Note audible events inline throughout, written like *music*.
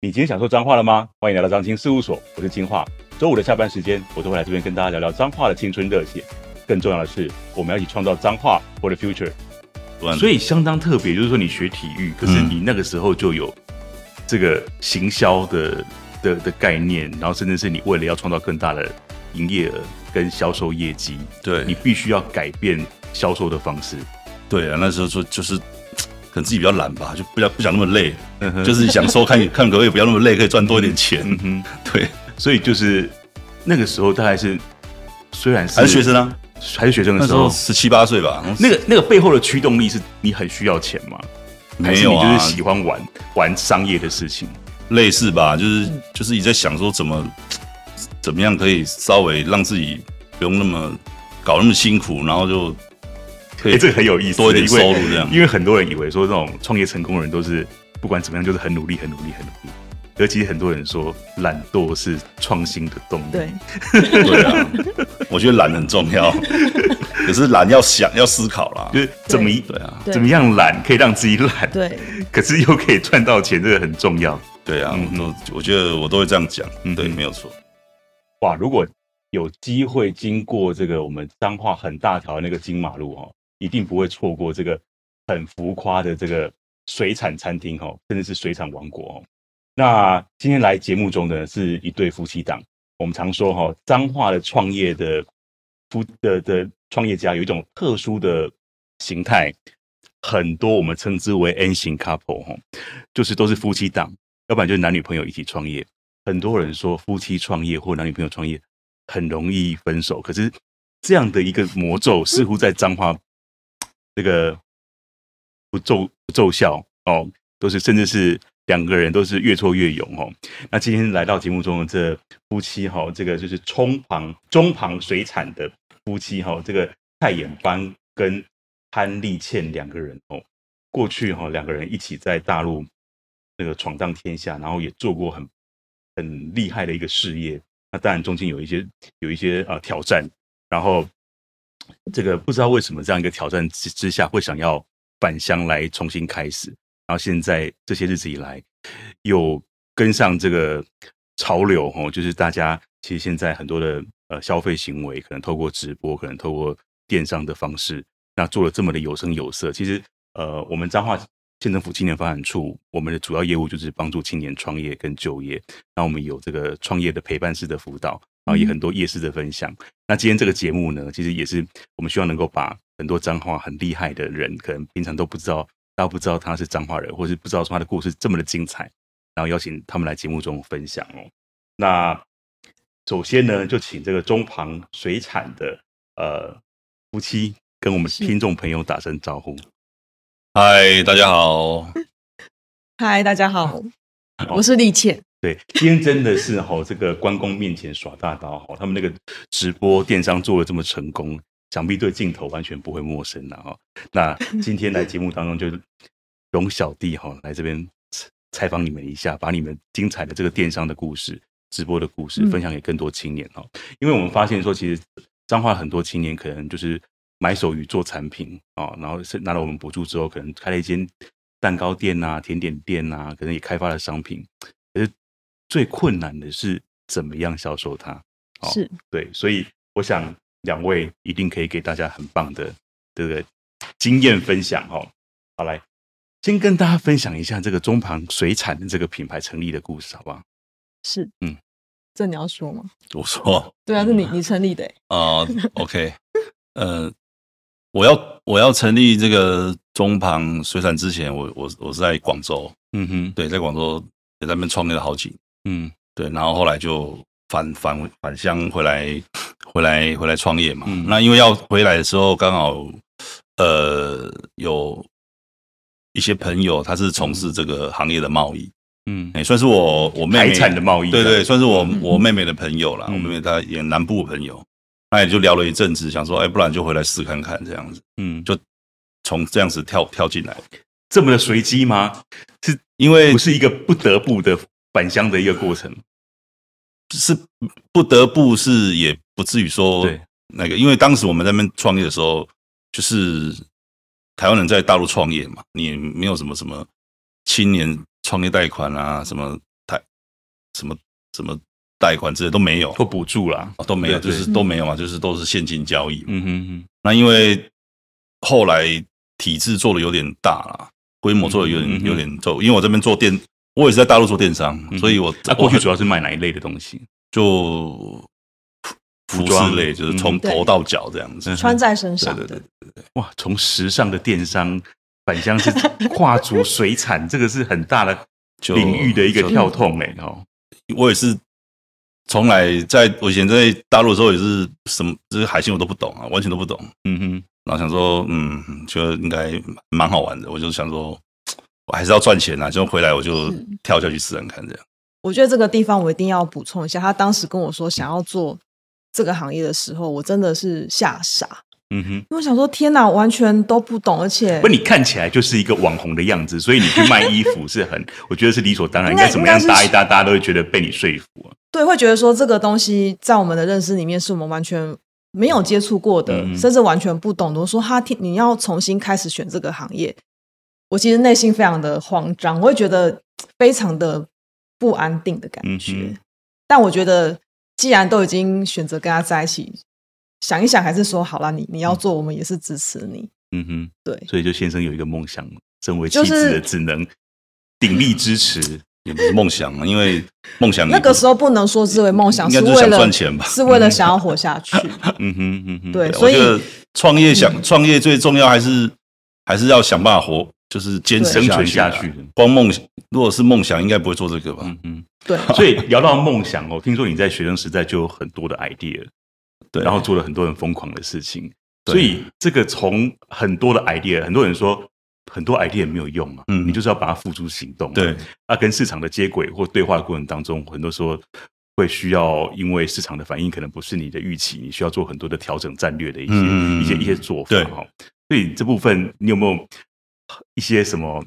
你今天想说脏话了吗？欢迎来到张青事务所，我是金话。周五的下班时间，我都会来这边跟大家聊聊脏话的青春热血。更重要的是，我们要一起创造脏话 for the future。所以相当特别，就是说你学体育，可是你那个时候就有这个行销的的的概念，然后甚至是你为了要创造更大的营业额跟销售业绩，对你必须要改变销售的方式。对啊，那时候说就是。自己比较懒吧，就不想不想那么累，就是想说看 *laughs* 看可不可以不要那么累，可以赚多一点钱。嗯，对，所以就是那个时候大概是虽然是还是学生啊，还是学生的时候，十七八岁吧。那个那个背后的驱动力是你很需要钱吗？没有你就是喜欢玩玩商业的事情，类似吧，就是就是你在想说怎么怎么样可以稍微让自己不用那么搞那么辛苦，然后就。哎、欸，这个很有意思，多一点收入这样。因为很多人以为说这种创业成功的人都是不管怎么样就是很努力、很努力、很努力。而其实很多人说懒惰是创新的动力。对，*laughs* 对啊，我觉得懒很重要，*laughs* 可是懒要想要思考啦，就是怎么对啊，怎么样懒可以让自己懒，对，可是又可以赚到钱，这个很重要。对啊，嗯、我我觉得我都会这样讲，嗯，对，没有错。哇，如果有机会经过这个我们彰化很大条那个金马路哦。一定不会错过这个很浮夸的这个水产餐厅哦，甚至是水产王国哦。那今天来节目中的是一对夫妻档。我们常说哈，彰化的创业的夫的的创业家有一种特殊的形态，很多我们称之为 N 型 couple 哈，就是都是夫妻档，要不然就是男女朋友一起创业。很多人说夫妻创业或男女朋友创业很容易分手，可是这样的一个魔咒似乎在彰化。这个不奏不奏效哦，都是甚至是两个人都是越挫越勇哦。那今天来到节目中的这夫妻哈、哦，这个就是中庞中庞水产的夫妻哈、哦，这个蔡衍邦跟潘丽倩两个人哦，过去哈、哦、两个人一起在大陆那个闯荡天下，然后也做过很很厉害的一个事业。那当然中间有一些有一些啊、呃、挑战，然后。这个不知道为什么这样一个挑战之之下会想要返乡来重新开始，然后现在这些日子以来又跟上这个潮流哦，就是大家其实现在很多的呃消费行为可能透过直播，可能透过电商的方式，那做了这么的有声有色。其实呃，我们彰化县政府青年发展处，我们的主要业务就是帮助青年创业跟就业，那我们有这个创业的陪伴式的辅导。然后也很多夜市的分享。那今天这个节目呢，其实也是我们希望能够把很多彰化很厉害的人，可能平常都不知道，大家不知道他是彰化人，或是不知道说他的故事这么的精彩，然后邀请他们来节目中分享哦。那首先呢，就请这个中旁水产的呃夫妻跟我们听众朋友打声招呼。嗨，大家好。*laughs* 嗨，大家好。我是丽倩。对，今天真的是哈，这个关公面前耍大刀哈，他们那个直播电商做的这么成功，想必对镜头完全不会陌生了哈。那今天来节目当中，就容小弟哈来这边采访你们一下，把你们精彩的这个电商的故事、直播的故事分享给更多青年哈。因为我们发现说，其实彰化很多青年可能就是买手语做产品啊，然后是拿了我们补助之后，可能开了一间蛋糕店呐、甜点店呐，可能也开发了商品，可是。最困难的是怎么样销售它？是对，所以我想两位一定可以给大家很棒的这个经验分享哦。好，来先跟大家分享一下这个中庞水产的这个品牌成立的故事，好不好？是，嗯，这你要说吗？我说，对啊，是你你成立的啊。Uh, *laughs* OK，呃，我要我要成立这个中庞水产之前，我我我是在广州，嗯哼，对，在广州也在那边创业了好几年。嗯，对，然后后来就返返返乡回来，*laughs* 回来回来创业嘛。嗯、那因为要回来的时候，刚好呃有一些朋友他是从事这个行业的贸易，嗯，也算是我我妹妹海产的贸易，对对，算是我我妹妹的朋友啦。嗯、我妹妹她也南部的朋友，那也就聊了一阵子，想说，哎，不然就回来试看看这样子。嗯，就从这样子跳跳进来，这么的随机吗？是因为不是一个不得不的。返乡的一个过程，是不得不是也不至于说对那个，因为当时我们在那边创业的时候，就是台湾人在大陆创业嘛，你也没有什么什么青年创业贷款啊，什么台什么什么贷款之类都没有，或补助啦，都没有，就是都没有嘛，就是都是现金交易。嗯哼哼。那因为后来体制做的有点大了，规模做的有点有点重，因为我这边做电，我也是在大陆做电商，所以我那过去主要是卖哪一类的东西？就服装类，就是从头到脚这样子，穿在身上。对对对对对。哇，从时尚的电商返乡是跨足水产，这个是很大的 *laughs* 领域的一个跳动哎哦。我也是。从来在我以前在大陆的时候也是什么这些海鲜我都不懂啊，完全都不懂。嗯哼，然后想说，嗯，觉得应该蛮好玩的。我就想说，我还是要赚钱啊，就回来我就跳下去试试看这样。我觉得这个地方我一定要补充一下，他当时跟我说想要做这个行业的时候，我真的是吓傻。嗯哼，因为我想说，天哪，完全都不懂，而且不，你看起来就是一个网红的样子，所以你去卖衣服是很，*laughs* 我觉得是理所当然，应该怎么样搭一搭，大家都会觉得被你说服啊。对，会觉得说这个东西在我们的认识里面是我们完全没有接触过的，嗯、甚至完全不懂的。我说他听你要重新开始选这个行业，我其实内心非常的慌张，我会觉得非常的不安定的感觉。嗯、但我觉得既然都已经选择跟他在一起。想一想，还是说好了，你你要做，我们也是支持你。嗯哼，对，所以就先生有一个梦想，身为妻子的只能鼎力支持，也不是梦想啊，因为梦想那个时候不能说是为梦想，是为了赚钱吧，是为了想要活下去。*laughs* 嗯哼嗯哼，*laughs* 对，所以创业想创业最重要还是还是要想办法活，就是坚持生存下去。光梦想，如果是梦想，应该不会做这个吧？嗯嗯，对。所以聊到梦想哦，听说你在学生时代就有很多的 idea。对，然后做了很多很疯狂的事情，所以这个从很多的 idea，很多人说很多 idea 没有用嘛，嗯，你就是要把它付诸行动，对，那跟市场的接轨或对话过程当中，很多时候会需要，因为市场的反应可能不是你的预期，你需要做很多的调整战略的一些、嗯、一些一些做法哈。对，所以这部分你有没有一些什么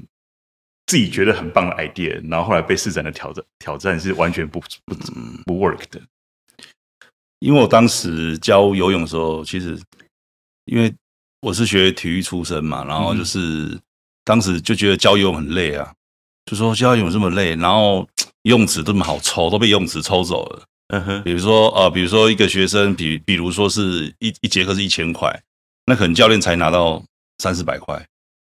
自己觉得很棒的 idea，然后后来被市场的挑战挑战是完全不不不 work 的？因为我当时教游泳的时候，其实因为我是学体育出身嘛，然后就是、嗯、当时就觉得教游泳很累啊，就说教游泳这么累，然后游泳池这么好抽，都被游泳池抽走了。嗯哼，比如说啊、呃，比如说一个学生，比比如说是一一节课是一千块，那可能教练才拿到三四百块。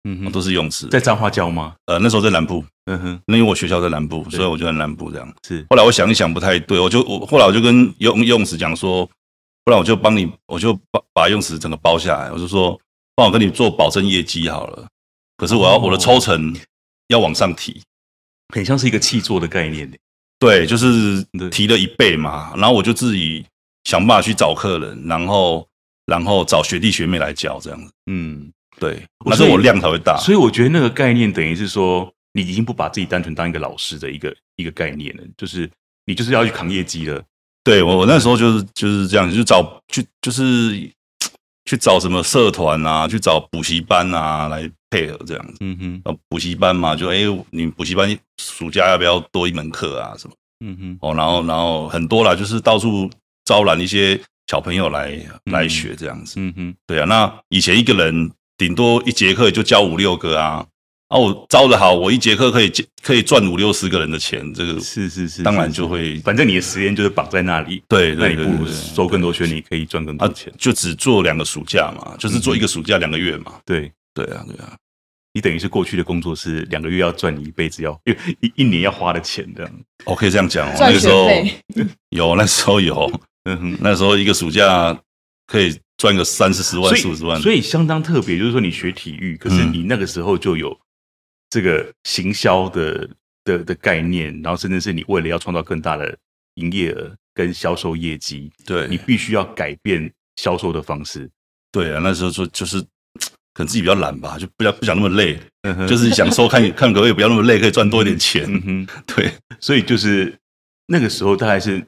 嗯哼，都是泳池，在彰化教吗？呃，那时候在南部，嗯哼，那因为我学校在南部，所以我就在南部这样。是，后来我想一想不太对，我就我后来我就跟游游泳池讲说，不然我就帮你，我就把把游泳池整个包下来，我就说帮我跟你做保证业绩好了。可是我要、哦、我的抽成要往上提，很像是一个契做的概念。对，就是提了一倍嘛，然后我就自己想办法去找客人，然后然后找学弟学妹来教这样子。嗯。对，那是我量才会大，所以我觉得那个概念等于是说，你已经不把自己单纯当一个老师的一个一个概念了，就是你就是要去扛业绩了。对，我我那时候就是就是这样，就找去就是去找什么社团啊，去找补习班啊来配合这样子。嗯哼，补习班嘛，就哎，你补习班暑假要不要多一门课啊？什么？嗯哼，哦，然后然后很多啦，就是到处招揽一些小朋友来来学这样子。嗯哼，对啊，那以前一个人。顶多一节课就教五六个啊，啊，我招的好，我一节课可以可以赚五六十个人的钱，这个是是是，当然就会，反正你的时间就是绑在那里，对，那你不如收更多学，你可以赚更多钱，就只做两个暑假嘛，就是做一个暑假两个月嘛，对。对啊对啊，你等于是过去的工作是两个月要赚你一辈子要因为一一年要花的钱这样，我可以这样讲哦，那个时候 *laughs* 有那时候有，嗯哼，那时候一个暑假可以。赚个三四十万、四五十万，所以相当特别。就是说，你学体育，可是你那个时候就有这个行销的的的概念，然后甚至是你为了要创造更大的营业额跟销售业绩，对，你必须要改变销售的方式。对啊，那时候说就是可能自己比较懒吧，就不要不想那么累，就是想说看 *laughs* 看可不可以不要那么累，可以赚多一点钱。嗯，对，所以就是那个时候大概是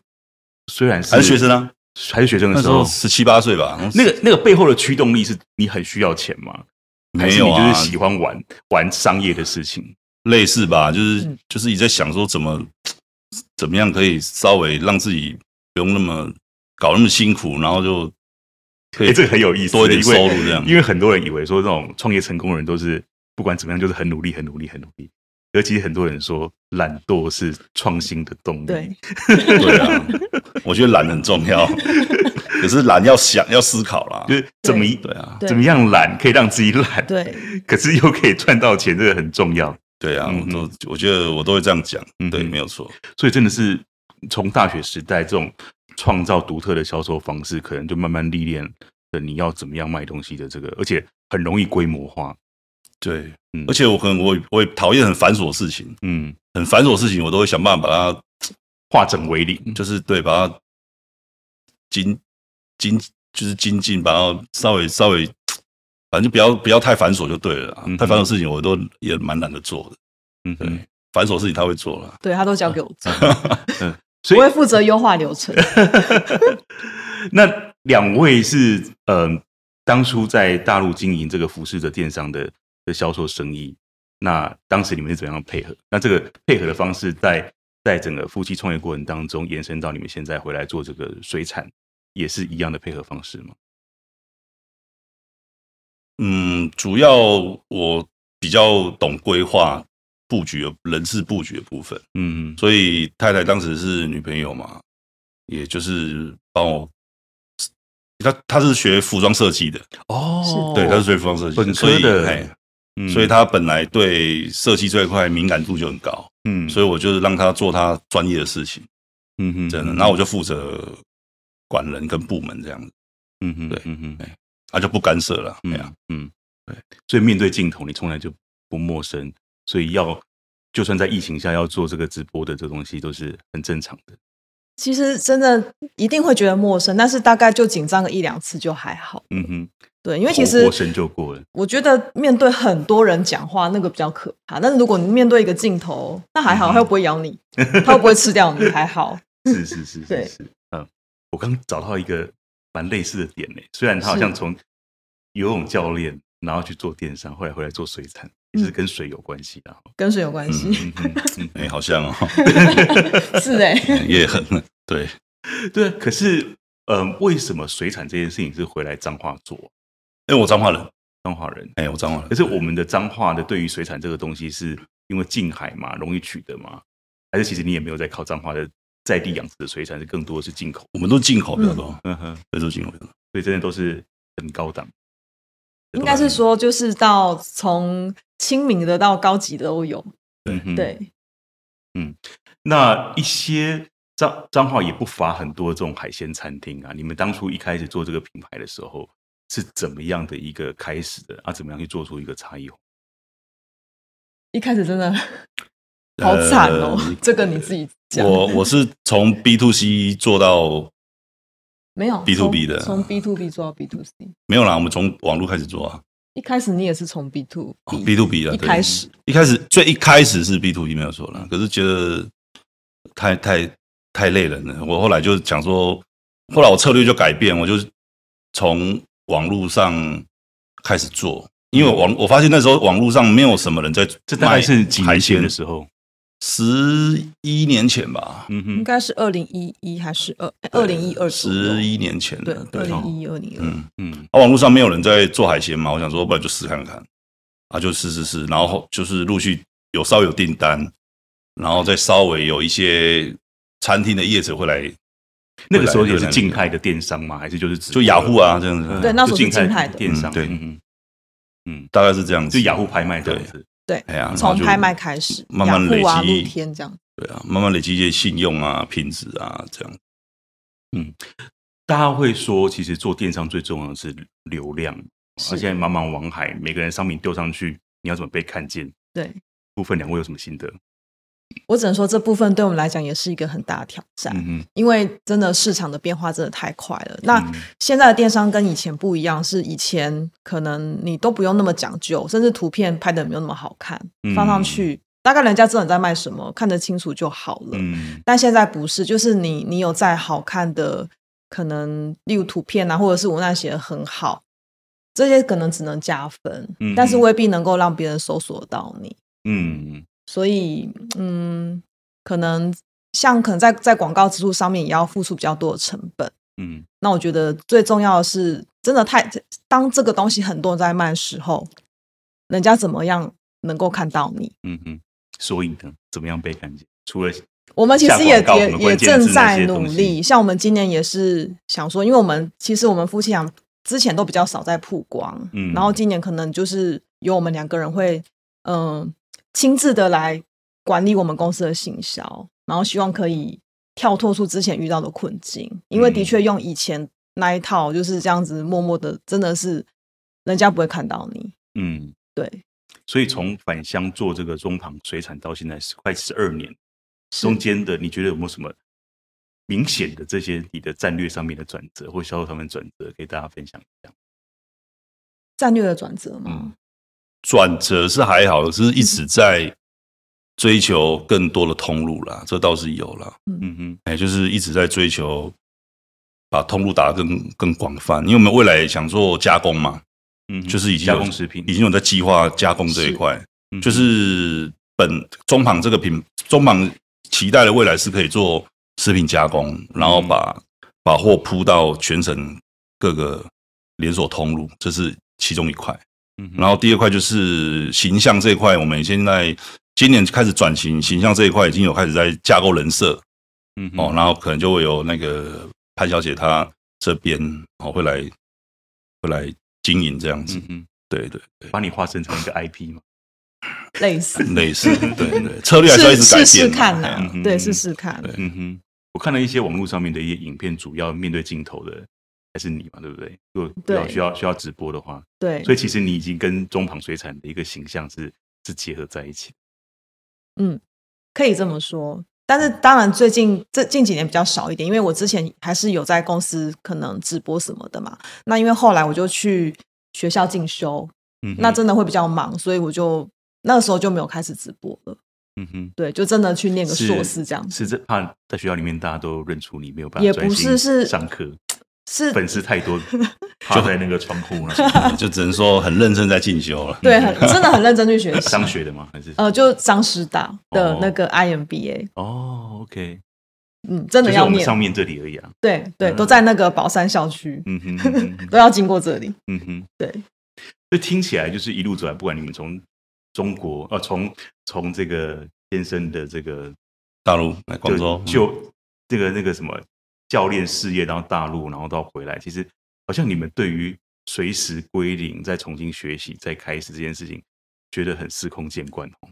虽然是还是学生啊。还是学生的时候，十七八岁吧。那个那个背后的驱动力是你很需要钱吗？没有啊，还是你就是喜欢玩玩商业的事情，类似吧。就是就是你在想说怎么怎么样可以稍微让自己不用那么搞那么辛苦，然后就可以，哎，这个很有意思，多一点收入这样。因为很多人以为说这种创业成功的人都是不管怎么样就是很努力、很努力、很努力。尤其很多人说懒惰是创新的动力。对，对啊，*laughs* 我觉得懒很重要，*laughs* 可是懒要想要思考啦，就是怎么对啊，怎么样懒可以让自己懒，对，可是又可以赚到钱，这个很重要。对啊，我都我觉得我都会这样讲，对，没有错。所以真的是从大学时代这种创造独特的销售方式，可能就慢慢历练的你要怎么样卖东西的这个，而且很容易规模化。对，嗯，而且我可能我我也讨厌很繁琐的事情，嗯，很繁琐的事情我都会想办法把它化整为零，就是对，把它精精就是精进，把它稍微稍微，反正就不要不要太繁琐就对了，嗯、太繁琐事情我都也蛮懒得做的，嗯，对，繁琐事情他会做了，对他都交给我做，*laughs* 嗯，*laughs* 所以我会负责优化流程。*laughs* 那两位是嗯、呃，当初在大陆经营这个服饰的电商的。的销售生意，那当时你们是怎样配合？那这个配合的方式在，在在整个夫妻创业过程当中，延伸到你们现在回来做这个水产，也是一样的配合方式吗？嗯，主要我比较懂规划布局的人事布局的部分，嗯，所以太太当时是女朋友嘛，也就是帮我。她她是学服装设计的哦，对，他是学服装设计的，所以的。嗯、所以他本来对设计这一块敏感度就很高，嗯，所以我就是让他做他专业的事情，嗯哼，真的，然后我就负责管人跟部门这样子，嗯哼，对，嗯哼，哎，他就不干涉了，对啊，嗯，对，所以面对镜头你从来就不陌生，所以要就算在疫情下要做这个直播的这东西都是很正常的。其实真的一定会觉得陌生，但是大概就紧张个一两次就还好，嗯哼。对，因为其实过身就过了。我觉得面对很多人讲话，那个比较可怕。但是如果你面对一个镜头，那还好，他又不会咬你，他又不会吃掉你，还好。*laughs* 是是是是是，嗯，我刚找到一个蛮类似的点呢。虽然他好像从游泳教练，然后去做电商，后来回来做水产，也是跟水有关系的。跟水有关系？哎，好像哦。*laughs* 是哎，也很对对。可是，嗯，为什么水产这件事情是回来彰化做？因为我彰化人，彰化人，哎，我彰化人。可是我们的彰化的对于水产这个东西，是因为近海嘛，容易取得嘛？还是其实你也没有在靠彰化的在地养殖的水产，是更多的是进口？我们都进口比较多，嗯哼，都是进口的，所以真的都是很高档。应该是说，就是到从亲民的到高级的都有。对对，嗯，那一些彰彰化也不乏很多这种海鲜餐厅啊。你们当初一开始做这个品牌的时候。是怎么样的一个开始的啊？怎么样去做出一个差异化？一开始真的 *laughs* 好惨哦，呃、*laughs* 这个你自己讲。我我是从 B to C 做到没有 B to B 的，从 B to B 做到 B to C 没有啦。我们从网络开始做啊。一开始你也是从 B to B、to B 的，一开始一开始最一开始是 B to B 没有错啦，可是觉得太太太累人了。我后来就想说，后来我策略就改变，我就从。网络上开始做，因为网我发现那时候网络上没有什么人在，这大概是几年前的时候，十一年前吧，嗯哼，应该是二零一一还是二二零一二，十一年前的，对，二零一二年，嗯。嗯，啊，网络上没有人在做海鲜嘛，我想说，不然就试看看，啊，就试试试，然后就是陆续有稍微有订单，然后再稍微有一些餐厅的业者会来。那个时候也是静态的电商吗？还是就是就雅虎啊这样子？对，那时候是静态的电商。对，嗯，大概是这样子。就雅虎拍卖这样子。对，哎呀，从拍卖开始，慢慢累积，露天这样。对啊，慢慢累积一些信用啊、品质啊这样。嗯，大家会说，其实做电商最重要的是流量。而现在茫茫网海，每个人商品丢上去，你要怎么被看见？对，部分两位有什么心得？我只能说，这部分对我们来讲也是一个很大的挑战，嗯、因为真的市场的变化真的太快了。那现在的电商跟以前不一样，是以前可能你都不用那么讲究，甚至图片拍的没有那么好看，放上去、嗯、大概人家知道你在卖什么，看得清楚就好了。嗯、但现在不是，就是你你有再好看的，可能例如图片啊，或者是文案写的很好，这些可能只能加分，嗯、但是未必能够让别人搜索到你。嗯。所以，嗯，可能像可能在在广告支出上面也要付出比较多的成本，嗯，那我觉得最重要的是，真的太当这个东西很多人在卖的时候，人家怎么样能够看到你？嗯哼，所以呢，怎么样被看见？除了我们其实也也也正在努力，像我们今年也是想说，因为我们其实我们夫妻俩之前都比较少在曝光，嗯，然后今年可能就是有我们两个人会嗯、呃、亲自的来管理我们公司的行销，然后希望可以跳脱出之前遇到的困境，因为的确用以前那一套就是这样子默默的，真的是人家不会看到你，嗯，对。所以从返乡做这个中堂水产到现在是快十二年，中间的你觉得有没有什么明显的这些你的战略上面的转折或销售上面转折，给大家分享一下？战略的转折吗？嗯，转折是还好，是一直在追求更多的通路啦，这倒是有了。嗯哼，哎，就是一直在追求把通路打得更更广泛，因为我们未来想做加工嘛。嗯，就是已经有加工食品，已经有在计划加工这一块。嗯、就是本中庞这个品，中庞期待的未来是可以做食品加工，然后把、嗯、把货铺到全省各个连锁通路，这是其中一块。嗯，然后第二块就是形象这一块，我们现在今年开始转型，形象这一块已经有开始在架构人设。嗯，哦，然后可能就会有那个潘小姐她这边哦会来会来。经营这样子，嗯，对对对，把你化身成一个 *laughs* IP 嘛，类似。类似，*laughs* 对对，策略还是要一直改变，试试看呐，对，试试看。嗯哼，我看了一些网络上面的一些影片，主要面对镜头的还是你嘛，对不对？如果需要需要直播的话，对，所以其实你已经跟中旁水产的一个形象是是结合在一起。嗯，可以这么说。但是当然，最近这近几年比较少一点，因为我之前还是有在公司可能直播什么的嘛。那因为后来我就去学校进修，嗯，那真的会比较忙，所以我就那个时候就没有开始直播了。嗯哼，对，就真的去念个硕士这样子。是这怕在学校里面大家都认出你，没有办法也不是是上课。是粉丝太多，*laughs* 就在那个窗户那，*laughs* 就只能说很认真在进修了。对，很真的很认真去学习。*laughs* 商学的吗？还是呃，就张师大的那个 IMBA。哦，OK，嗯，真的要念上面这里而已啊。对对，都在那个宝山校区，嗯哼，都要经过这里。嗯哼，对。所以听起来就是一路走来，不管你们从中国，呃，从从这个先生的这个大陆来广州，就这个那个什么。教练事业到大陆，然后到回来，其实好像你们对于随时归零、再重新学习、再开始这件事情，觉得很司空见惯哦。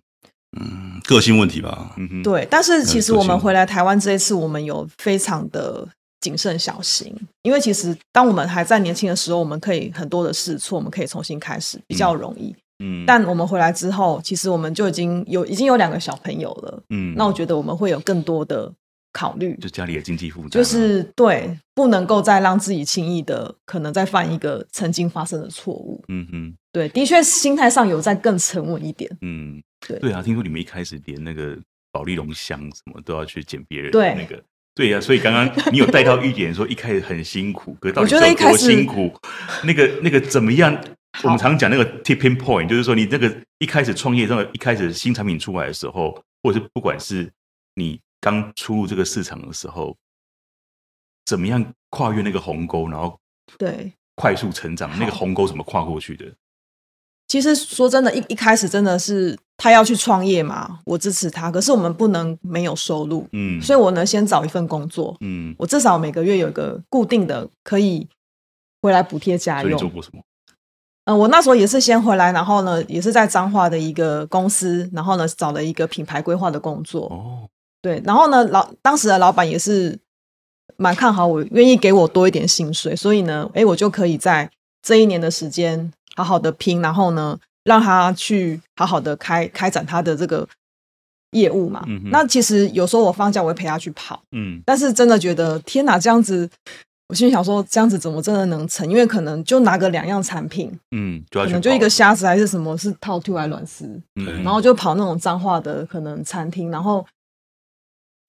嗯，个性问题吧。嗯哼，对。但是其实我们回来台湾这一次，我们有非常的谨慎小心，因为其实当我们还在年轻的时候，我们可以很多的试错，我们可以重新开始，比较容易。嗯。但我们回来之后，其实我们就已经有已经有两个小朋友了。嗯。那我觉得我们会有更多的。考虑就家里的经济负担，就是对，不能够再让自己轻易的可能再犯一个曾经发生的错误。嗯哼，对，的确心态上有在更沉稳一点。嗯，对对啊，听说你们一开始连那个保利龙箱什么都要去捡别人的那个，对呀、啊，所以刚刚你有带到一点说一开始很辛苦，可是到底有多辛苦？那个那个怎么样？我们常讲那个 tipping point，就是说你那个一开始创业，那个一开始新产品出来的时候，或者是不管是你。刚出入这个市场的时候，怎么样跨越那个鸿沟，然后对快速成长？那个鸿沟怎么跨过去的？其实说真的，一一开始真的是他要去创业嘛，我支持他。可是我们不能没有收入，嗯，所以我呢先找一份工作，嗯，我至少每个月有一个固定的可以回来补贴家用。你做过什么？嗯、呃，我那时候也是先回来，然后呢，也是在彰化的一个公司，然后呢找了一个品牌规划的工作。哦。对，然后呢，老当时的老板也是蛮看好我，愿意给我多一点薪水，所以呢，哎，我就可以在这一年的时间好好的拼，然后呢，让他去好好的开开展他的这个业务嘛。嗯、那其实有时候我放假我会陪他去跑，嗯，但是真的觉得天哪，这样子，我心里想说，这样子怎么真的能成？因为可能就拿个两样产品，嗯，就可能就一个虾子还是什么是套 Q 还是软丝，嗯，然后就跑那种脏话的可能餐厅，然后。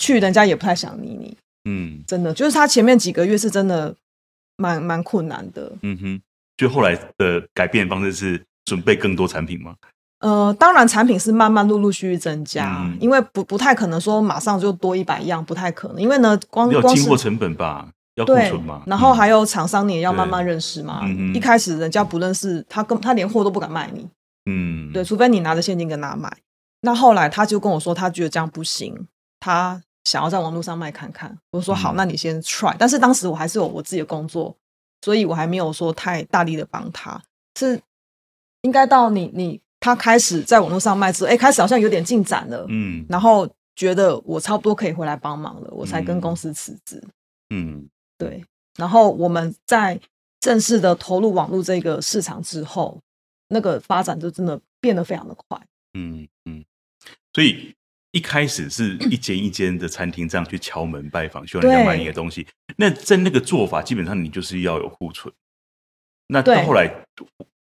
去人家也不太想理你，嗯，真的就是他前面几个月是真的蛮蛮困难的，嗯哼。就后来的改变方式是准备更多产品吗？呃，当然产品是慢慢陆陆续续增加，嗯、因为不不太可能说马上就多一百样，不太可能。因为呢，光要经过成本吧，要库存嘛，然后还有厂商你也要慢慢认识嘛。嗯、一开始人家不认识他，跟他连货都不敢卖你，嗯，对，除非你拿着现金跟他买。那后来他就跟我说，他觉得这样不行，他想要在网络上卖看看。我说好，嗯、那你先 try。但是当时我还是有我自己的工作，所以我还没有说太大力的帮他。是应该到你你他开始在网络上卖之后，哎，开始好像有点进展了，嗯，然后觉得我差不多可以回来帮忙了，我才跟公司辞职。嗯，对。然后我们在正式的投入网络这个市场之后，那个发展就真的变得非常的快。嗯嗯，所以一开始是一间一间的餐厅这样去敲门拜访，希望人家买你的东西。那在那个做法，基本上你就是要有库存。那到后来，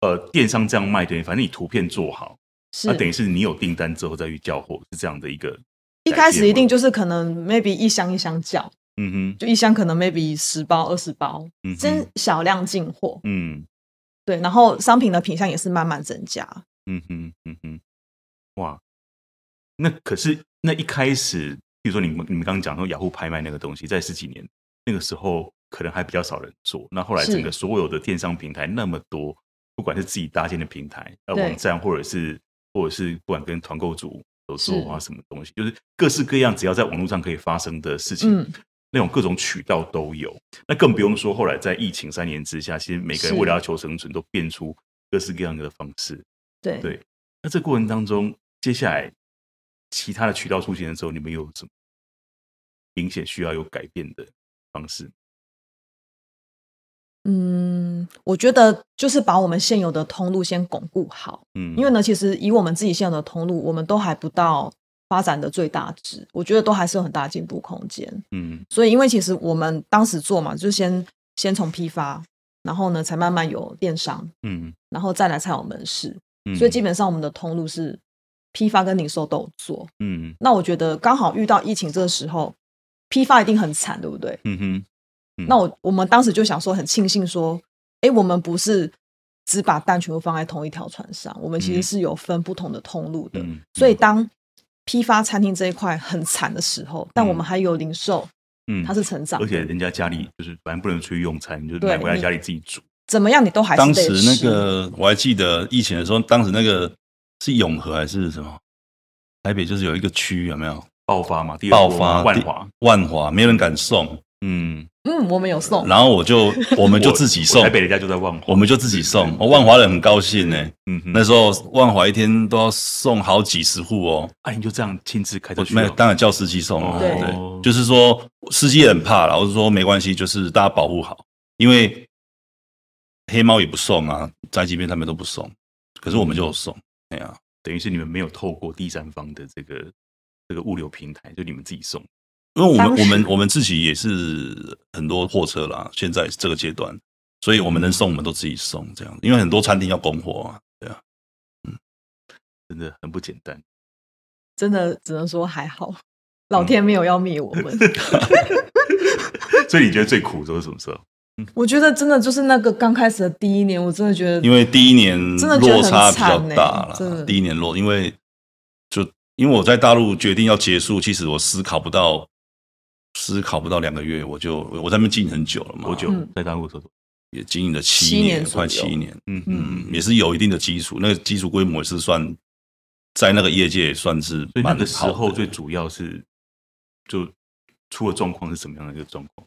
呃，电商这样卖的，反正你图片做好，那等于是你有订单之后再去交货，是这样的一个。一开始一定就是可能 maybe 一箱一箱叫。嗯哼，就一箱可能 maybe 十包二十包，嗯，先小量进货，嗯，对，然后商品的品相也是慢慢增加，嗯哼，嗯哼，哇，那可是那一开始，比如说你们你们刚刚讲说雅虎拍卖那个东西，在十几年那个时候可能还比较少人做，那后来整个所有的电商平台那么多，不管是自己搭建的平台、呃网站，或者是或者是不管跟团购组合作啊什么东西，就是各式各样只要在网络上可以发生的事情。嗯。那种各种渠道都有，那更不用说后来在疫情三年之下，其实每个人为了要求生存，都变出各式各样的方式。对。对，那这过程当中，接下来其他的渠道出现的时候，你们有什么明显需要有改变的方式？嗯，我觉得就是把我们现有的通路先巩固好。嗯，因为呢，其实以我们自己现有的通路，我们都还不到。发展的最大值，我觉得都还是有很大进步空间。嗯，所以因为其实我们当时做嘛，就先先从批发，然后呢才慢慢有电商，嗯，然后再来才有门市。嗯，所以基本上我们的通路是批发跟零售都有做。嗯，那我觉得刚好遇到疫情这个时候，批发一定很惨，对不对？嗯哼。嗯，那我我们当时就想说，很庆幸说，哎，我们不是只把蛋全部放在同一条船上，我们其实是有分不同的通路的。嗯，所以当批发餐厅这一块很惨的时候，但我们还有零售，嗯，它是成长，而且人家家里就是反正不能出去用餐，你就是买回来家里自己煮，怎么样你都还是当时那个我还记得疫情的时候，当时那个是永和还是什么？台北就是有一个区有没有爆发嘛？爆发万华，万华没有人敢送，嗯。嗯，我们有送，然后我就我们就自己送。台北人家就在万华，我们就自己送。我万华人很高兴呢。嗯，那时候万华一天都要送好几十户哦。啊，你就这样亲自开车去？没有，当然叫司机送了。对，就是说司机也很怕了。我是说没关系，就是大家保护好，因为黑猫也不送啊，宅急便他们都不送，可是我们就有送。哎呀，等于是你们没有透过第三方的这个这个物流平台，就你们自己送。因为我们我们我们自己也是很多货车啦，现在这个阶段，所以我们能送我们都自己送这样，因为很多餐厅要供货啊，对啊，嗯，真的很不简单，真的只能说还好，*laughs* 老天没有要灭我们。*laughs* *laughs* 所以你觉得最苦都是什么时候？我觉得真的就是那个刚开始的第一年，我真的觉得，因为第一年真的落差比较大了，第一年落，因为就因为我在大陆决定要结束，其实我思考不到。思考不到两个月，我就我在那边经营很久了嘛。多久？在大陆做多也经营了七年，快七年。嗯嗯，也是有一定的基础，那个基础规模也是算在那个业界也算是。那个时候最主要是就出了状况是什么样的一个状况？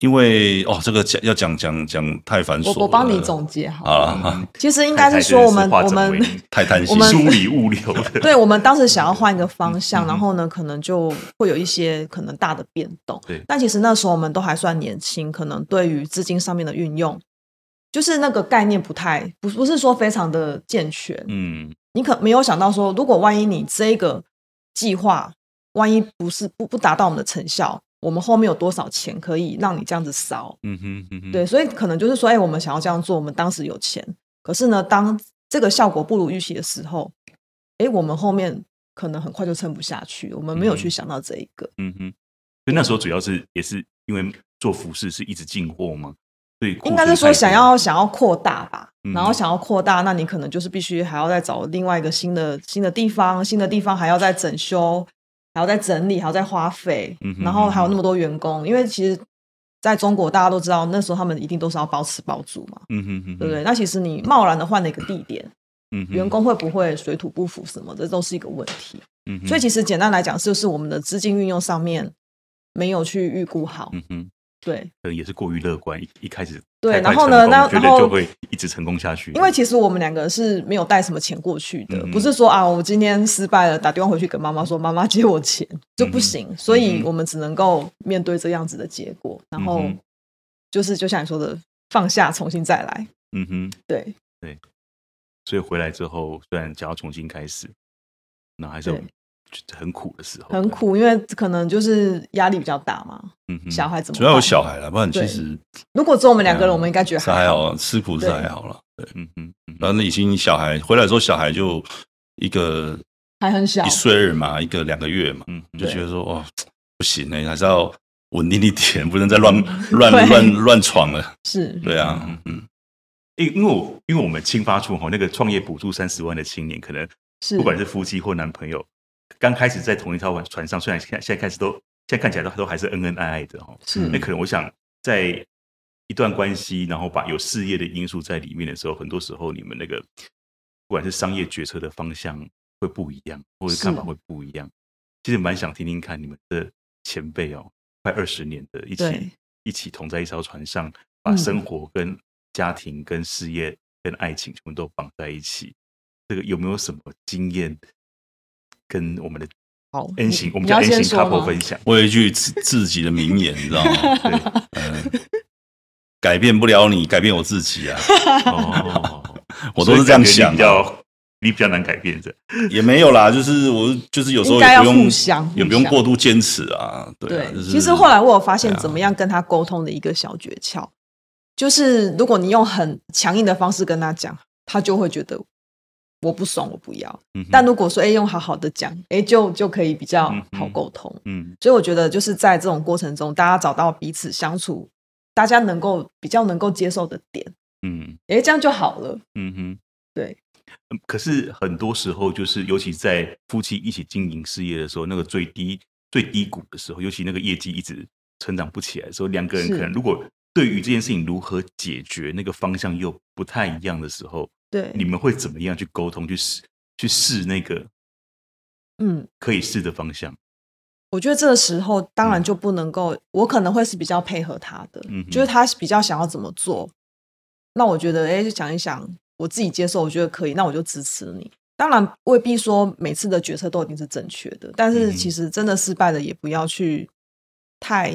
因为哦，这个讲要讲讲讲太繁琐，我我帮你总结好啊。其实应该是说我们我们 *laughs* 太贪心，梳理物流。*laughs* 对，我们当时想要换一个方向，然后呢，可能就会有一些可能大的变动。对，但其实那时候我们都还算年轻，可能对于资金上面的运用，就是那个概念不太不不是说非常的健全。嗯，你可没有想到说，如果万一你这个计划万一不是不不达到我们的成效。我们后面有多少钱可以让你这样子烧？嗯哼，嗯哼，对，所以可能就是说，哎，我们想要这样做，我们当时有钱，可是呢，当这个效果不如预期的时候，哎，我们后面可能很快就撑不下去，我们没有去想到这一个。嗯哼，所以那时候主要是也是因为做服饰是一直进货吗？对，应该是说想要想要扩大吧，然后想要扩大，那你可能就是必须还要再找另外一个新的新的地方，新的地方还要再整修。还要再整理，还要再花费，嗯、哼然后还有那么多员工，因为其实在中国大家都知道，那时候他们一定都是要包吃包住嘛，嗯哼哼对不对？那其实你贸然的换了一个地点，嗯，员工会不会水土不服什么的，这都是一个问题。嗯，所以其实简单来讲，就是我们的资金运用上面没有去预估好。对，可能也是过于乐观，一一开始对，然后呢，那然后就会一直成功下去。因为其实我们两个是没有带什么钱过去的，不是说啊，我今天失败了，打电话回去跟妈妈说，妈妈借我钱就不行，所以我们只能够面对这样子的结果，然后就是就像你说的，放下，重新再来。嗯哼，对对，所以回来之后，虽然想要重新开始，那还是很苦的时候，很苦，因为可能就是压力比较大嘛。嗯哼，小孩怎么主要有小孩了，不然其实如果只有我们两个人，我们应该觉得还好，吃苦是还好了。对，嗯嗯，然后那已经小孩回来之后，小孩就一个还很小，一岁二嘛，一个两个月嘛，嗯，就觉得说哦，不行呢，还是要稳定一点，*laughs* 不能再乱 *laughs* 乱乱乱闯了。是，对啊，嗯。因因为我因为我们青发处哈那个创业补助三十万的青年，可能不管是夫妻或男朋友，刚开始在同一条船上，虽然现在现在开始都现在看起来都都还是恩恩爱爱的哈，是。那可能我想在一段关系，然后把有事业的因素在里面的时候，很多时候你们那个不管是商业决策的方向会不一样，或者看法会不一样。其实蛮想听听看你们的前辈哦，快二十年的一起一起同在一艘船上，把生活跟家庭跟事业跟爱情全部都绑在一起，这个有没有什么经验跟我们的好 N 型，我们叫 N 型 couple 分享？我有一句自自己的名言，你知道吗？*laughs* 对，嗯，改变不了你，改变我自己啊！哦，*laughs* 我都是这样想，比较你比较难改变的，也没有啦，就是我就是有时候也不用互相也不用过度坚持啊。对，其实后来我有发现，怎么样跟他沟通的一个小诀窍。就是如果你用很强硬的方式跟他讲，他就会觉得我不爽，我不要。嗯、但如果说哎，用好好的讲，哎，就就可以比较好沟通。嗯，嗯，所以我觉得就是在这种过程中，大家找到彼此相处，大家能够比较能够接受的点，嗯，哎，这样就好了。嗯哼，对。可是很多时候，就是尤其在夫妻一起经营事业的时候，那个最低最低谷的时候，尤其那个业绩一直成长不起来的时候，两个人可能如果。对于这件事情如何解决，那个方向又不太一样的时候，对，你们会怎么样去沟通，去试，去试那个，嗯，可以试的方向？我觉得这个时候当然就不能够，嗯、我可能会是比较配合他的，嗯，就是他比较想要怎么做，那我觉得，哎，就想一想，我自己接受，我觉得可以，那我就支持你。当然未必说每次的决策都一定是正确的，但是其实真的失败了，也不要去太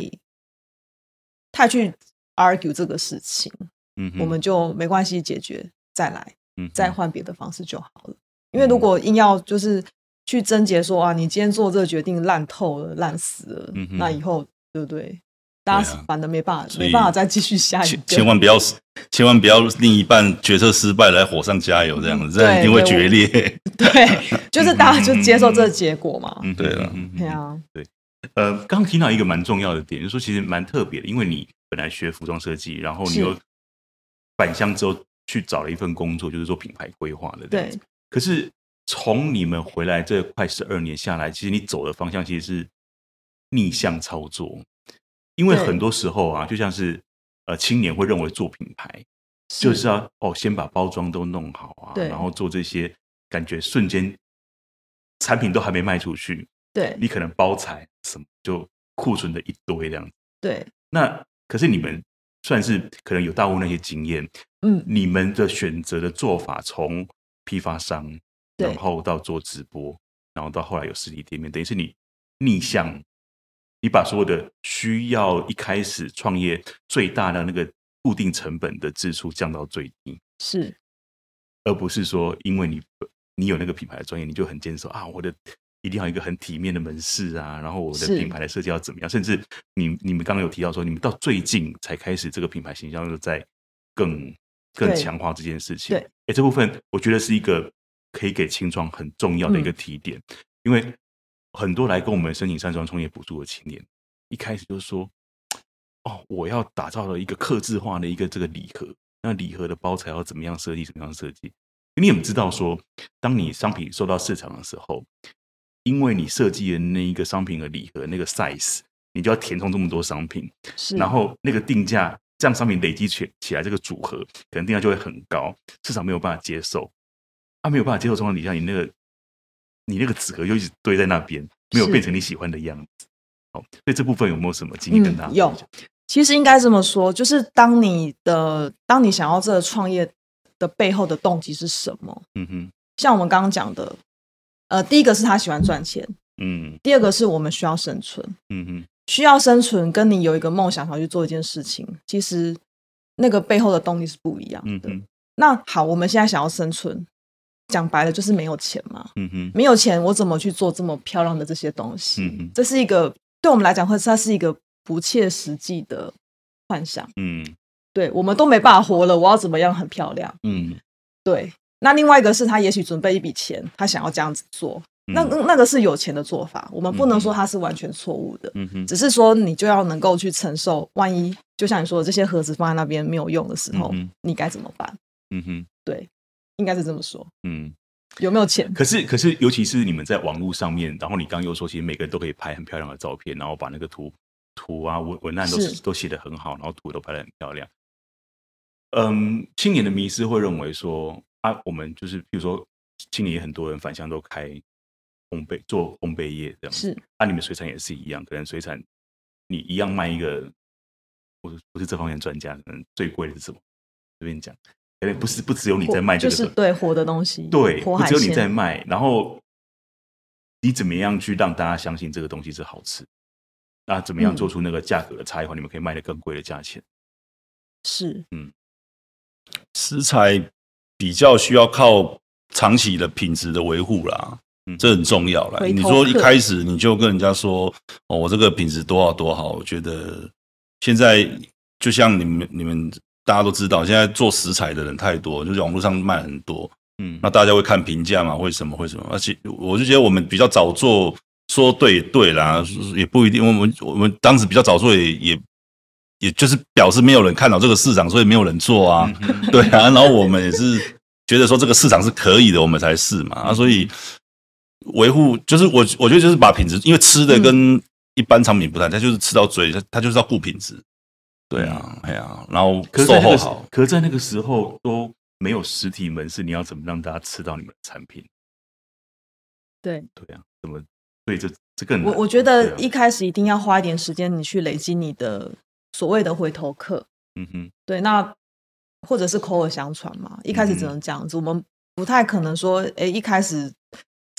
太去。argue 这个事情，嗯，我们就没关系，解决再来，嗯，再换别的方式就好了。因为如果硬要就是去贞结说啊，你今天做这个决定烂透了，烂死了，嗯，那以后对不对？大家反正没办法，没办法再继续下去。千万不要，千万不要另一半决策失败来火上加油，这样子，这样一定会决裂。对，*laughs* 就是大家就接受这个结果嘛。嗯对了，对啊，对。呃，刚刚提到一个蛮重要的点，就是说其实蛮特别的，因为你。本来学服装设计，然后你又返乡之后去找了一份工作，就是做品牌规划的。对。可是从你们回来这快十二年下来，其实你走的方向其实是逆向操作，因为很多时候啊，就像是呃青年会认为做品牌就是要哦先把包装都弄好啊，然后做这些感觉瞬间产品都还没卖出去，对，你可能包材什么就库存的一堆这样子。对。那可是你们算是可能有大陆那些经验，嗯，你们的选择的做法，从批发商，然后到做直播，然后到后来有实体店面，等于是你逆向，你把所有的需要一开始创业最大的那个固定成本的支出降到最低，是，而不是说因为你你有那个品牌的专业，你就很坚守啊，我的。一定要一个很体面的门市啊，然后我的品牌的设计要怎么样？甚至你你们刚刚有提到说，你们到最近才开始这个品牌形象又在更更强化这件事情。对，哎，这部分我觉得是一个可以给青创很重要的一个提点，嗯、因为很多来跟我们申请三十万创业补助的青年，一开始就是说，哦，我要打造了一个克制化的一个这个礼盒，那礼盒的包材要怎么样设计，怎么样设计？你有没有知道说，当你商品受到市场的时候，因为你设计的那一个商品的礼盒那个 size，你就要填充这么多商品，是，然后那个定价，这样商品累积起起来，这个组合可能定价就会很高，市场没有办法接受。啊，没有办法接受状况底下，你那个你那个纸盒又一直堆在那边，没有变成你喜欢的样子。好，所以这部分有没有什么经验跟大家、嗯？有，其实应该这么说，就是当你的当你想要这个创业的背后的动机是什么？嗯哼，像我们刚刚讲的，呃，第一个是他喜欢赚钱，嗯，第二个是我们需要生存，嗯哼，需要生存跟你有一个梦想想去做一件事情，其实那个背后的动力是不一样的。嗯、那好，我们现在想要生存，讲白了就是没有钱嘛，嗯哼，没有钱，我怎么去做这么漂亮的这些东西？嗯哼，这是一个。对我们来讲，会它是一个不切实际的幻想。嗯，对，我们都没办法活了，我要怎么样很漂亮？嗯，对。那另外一个是他也许准备一笔钱，他想要这样子做，嗯、那那个是有钱的做法。我们不能说它是完全错误的。嗯哼，只是说你就要能够去承受，万一就像你说的，这些盒子放在那边没有用的时候，嗯、你该怎么办？嗯哼，对，应该是这么说。嗯。有没有钱？可是，可是，尤其是你们在网络上面，然后你刚又说，其实每个人都可以拍很漂亮的照片，然后把那个图图啊文文案都是都写得很好，然后图都拍得很漂亮。嗯，青年的迷失会认为说啊，我们就是比如说，青年也很多人返乡都开烘焙做烘焙业这样，是啊，你们水产也是一样，可能水产你一样卖一个，我不是这方面专家，可能最贵的是什么？随便讲。不是不只有你在卖这个，就是对活的东西，对，不只有你在卖。然后你怎么样去让大家相信这个东西是好吃？那怎么样做出那个价格的差异化？你们可以卖的更贵的价钱。是，嗯，食材比较需要靠长期的品质的维护啦，嗯，这很重要了。你说一开始你就跟人家说哦，我这个品质多好多好，我觉得现在就像你们你们。大家都知道，现在做食材的人太多，就是网络上卖很多，嗯，那大家会看评价嘛？会什么？会什么？而且我就觉得我们比较早做，说对也对啦，也不一定。我们我们当时比较早做也，也也也就是表示没有人看到这个市场，所以没有人做啊，对啊。然后我们也是觉得说这个市场是可以的，我们才试嘛。啊，所以维护就是我我觉得就是把品质，因为吃的跟一般产品不太，它就是吃到嘴，它它就是要顾品质。对啊，哎呀、啊，然后售后好，可是在那个时候都没有实体门市，你要怎么让大家吃到你们的产品？对对啊，怎么？对，这这更我我觉得一开始一定要花一点时间，你去累积你的所谓的回头客。嗯哼，对，那或者是口耳相传嘛，一开始只能这样子，嗯、我们不太可能说，哎，一开始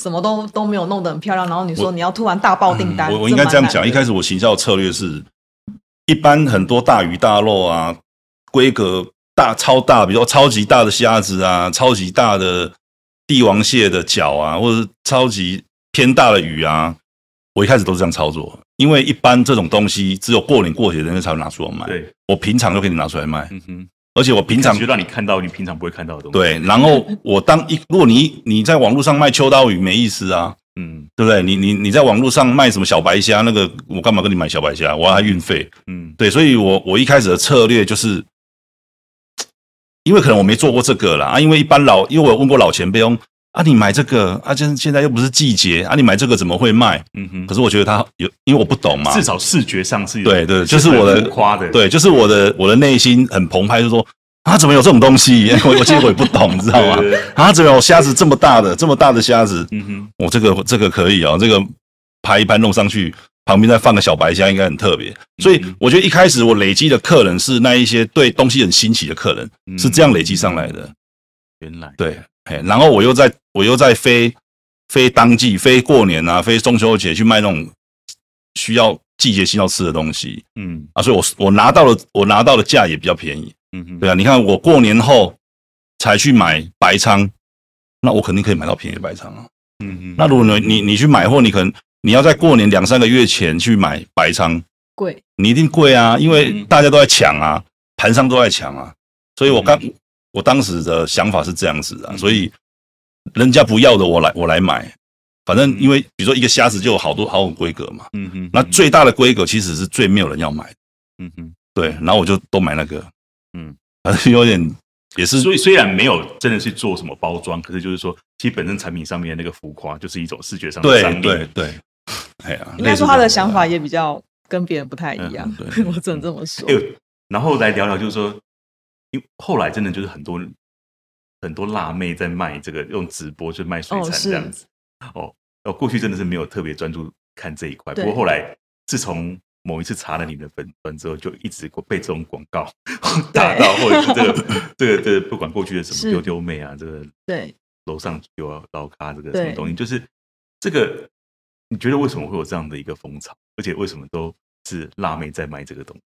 什么都都没有弄得很漂亮，然后你说你要突然大爆订单，我、嗯、我应该这样讲，一开始我行销策略是。一般很多大鱼大肉啊，规格大超大，比如说超级大的虾子啊，超级大的帝王蟹的脚啊，或者是超级偏大的鱼啊，我一开始都是这样操作，因为一般这种东西只有过年过节的人才会拿出来卖。对，我平常就给你拿出来卖。嗯哼，而且我平常就让你看到你平常不会看到的东西。对，然后我当一如果你你在网络上卖秋刀鱼没意思啊。嗯，对不对？你你你在网络上卖什么小白虾？那个我干嘛跟你买小白虾？我要运费。嗯，对，所以我我一开始的策略就是，因为可能我没做过这个啦啊，因为一般老，因为我有问过老前辈哦，啊，你买这个啊，现现在又不是季节啊，你买这个怎么会卖？嗯哼，可是我觉得它有，因为我不懂嘛，至少视觉上是有对对，就是我的夸的，对，就是我的我的内心很澎湃，就是说。啊，怎么有这种东西？*laughs* 我我其实我也不懂，你知道吗？啊，怎么有虾子这么大的，这么大的虾子？嗯哼，我、哦、这个这个可以哦，这个拍一拍弄上去，旁边再放个小白虾，应该很特别。所以我觉得一开始我累积的客人是那一些对东西很新奇的客人，嗯、是这样累积上来的。原来对，然后我又在我又在非非当季、非过年啊、非中秋节去卖那种需要季节性要吃的东西。嗯。啊，所以我我拿到了我拿到的价也比较便宜。嗯哼，对啊，你看我过年后才去买白仓，那我肯定可以买到便宜的白仓啊。嗯嗯，那如果你你你去买货，你可能你要在过年两三个月前去买白仓，贵，你一定贵啊，因为大家都在抢啊，盘商都在抢啊，所以我刚我当时的想法是这样子的，所以人家不要的我来我来买，反正因为比如说一个虾子就有好多好种规格嘛，嗯哼，那最大的规格其实是最没有人要买，嗯哼，对，然后我就都买那个。嗯，*laughs* 反正有点也是，所以虽然没有真的去做什么包装，可是就是说，其实本身产品上面那个浮夸，就是一种视觉上的商业。对对对，哎呀，应该说他的想法也比较跟别人不太一样。*laughs* 我只能这么说。然后来聊聊，就是说，因为后来真的就是很多很多辣妹在卖这个用直播去卖水产这样子哦。哦，过去真的是没有特别专注看这一块，不过后来自从某一次查了你的粉专之后，就一直被这种广告 *laughs* 打到，或者是这个 *laughs* 这个这个不管过去的什么丢丢妹啊，这个对楼上有老咖这个什么东西，就是这个你觉得为什么会有这样的一个风潮？而且为什么都是辣妹在卖这个东西？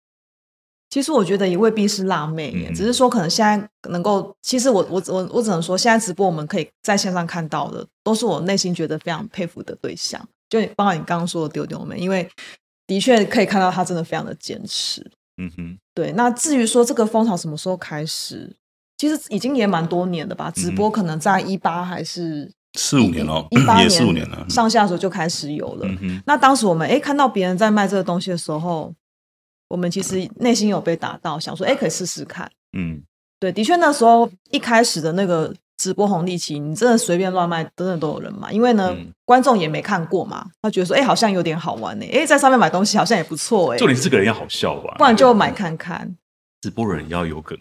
其实我觉得也未必是辣妹，嗯、只是说可能现在能够，其实我我我我只能说，现在直播我们可以在线上看到的，都是我内心觉得非常佩服的对象。就包括你刚刚说的丢丢妹，因为的确可以看到她真的非常的坚持。嗯哼，对。那至于说这个风潮什么时候开始，其实已经也蛮多年的吧？直播可能在一八还是四五年了，一八年四五年了，上下的时候就开始有了。嗯、那当时我们哎看到别人在卖这个东西的时候。我们其实内心有被打到，想说，哎，可以试试看。嗯，对，的确那时候一开始的那个直播红利期，你真的随便乱卖，真的都有人买，因为呢，嗯、观众也没看过嘛，他觉得说，哎，好像有点好玩呢，哎，在上面买东西好像也不错，哎，重点是这个人要好笑吧，不然就买看看。直播人要有梗。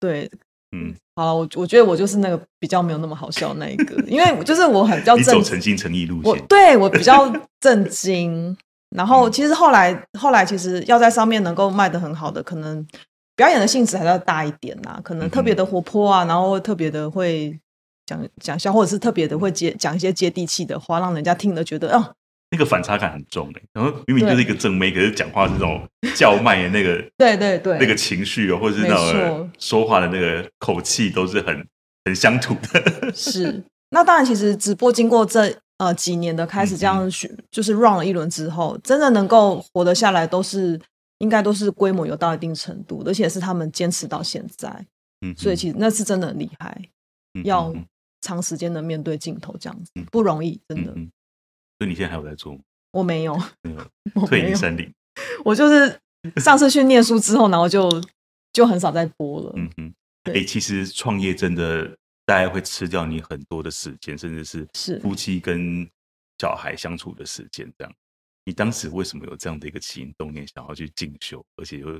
对，嗯，好了，我我觉得我就是那个比较没有那么好笑那一个，因为就是我很比较 *laughs* 正，诚心诚意路线，我对我比较震惊。然后其实后来后来其实要在上面能够卖得很好的，可能表演的性质还要大一点呐、啊，可能特别的活泼啊，然后特别的会讲讲笑，或者是特别的会接讲一些接地气的话，让人家听了觉得哦，那个反差感很重哎，然后明明就是一个正妹，可是讲话是那种叫卖的那个，*laughs* 对对对，那个情绪哦，或者是那种说话的那个口气都是很很乡土的。是，那当然其实直播经过这。呃，几年的开始这样去，就是 run 了一轮之后，真的能够活得下来，都是应该都是规模有到一定程度，而且是他们坚持到现在。嗯，所以其实那是真的很厉害，要长时间的面对镜头这样子不容易，真的。所以你现在还有在做吗？我没有，没有，退隐山林。我就是上次去念书之后，然后就就很少再播了。嗯嗯，哎，其实创业真的。大概会吃掉你很多的时间，甚至是是夫妻跟小孩相处的时间。这样，你当时为什么有这样的一个起心动念，想要去进修，而且又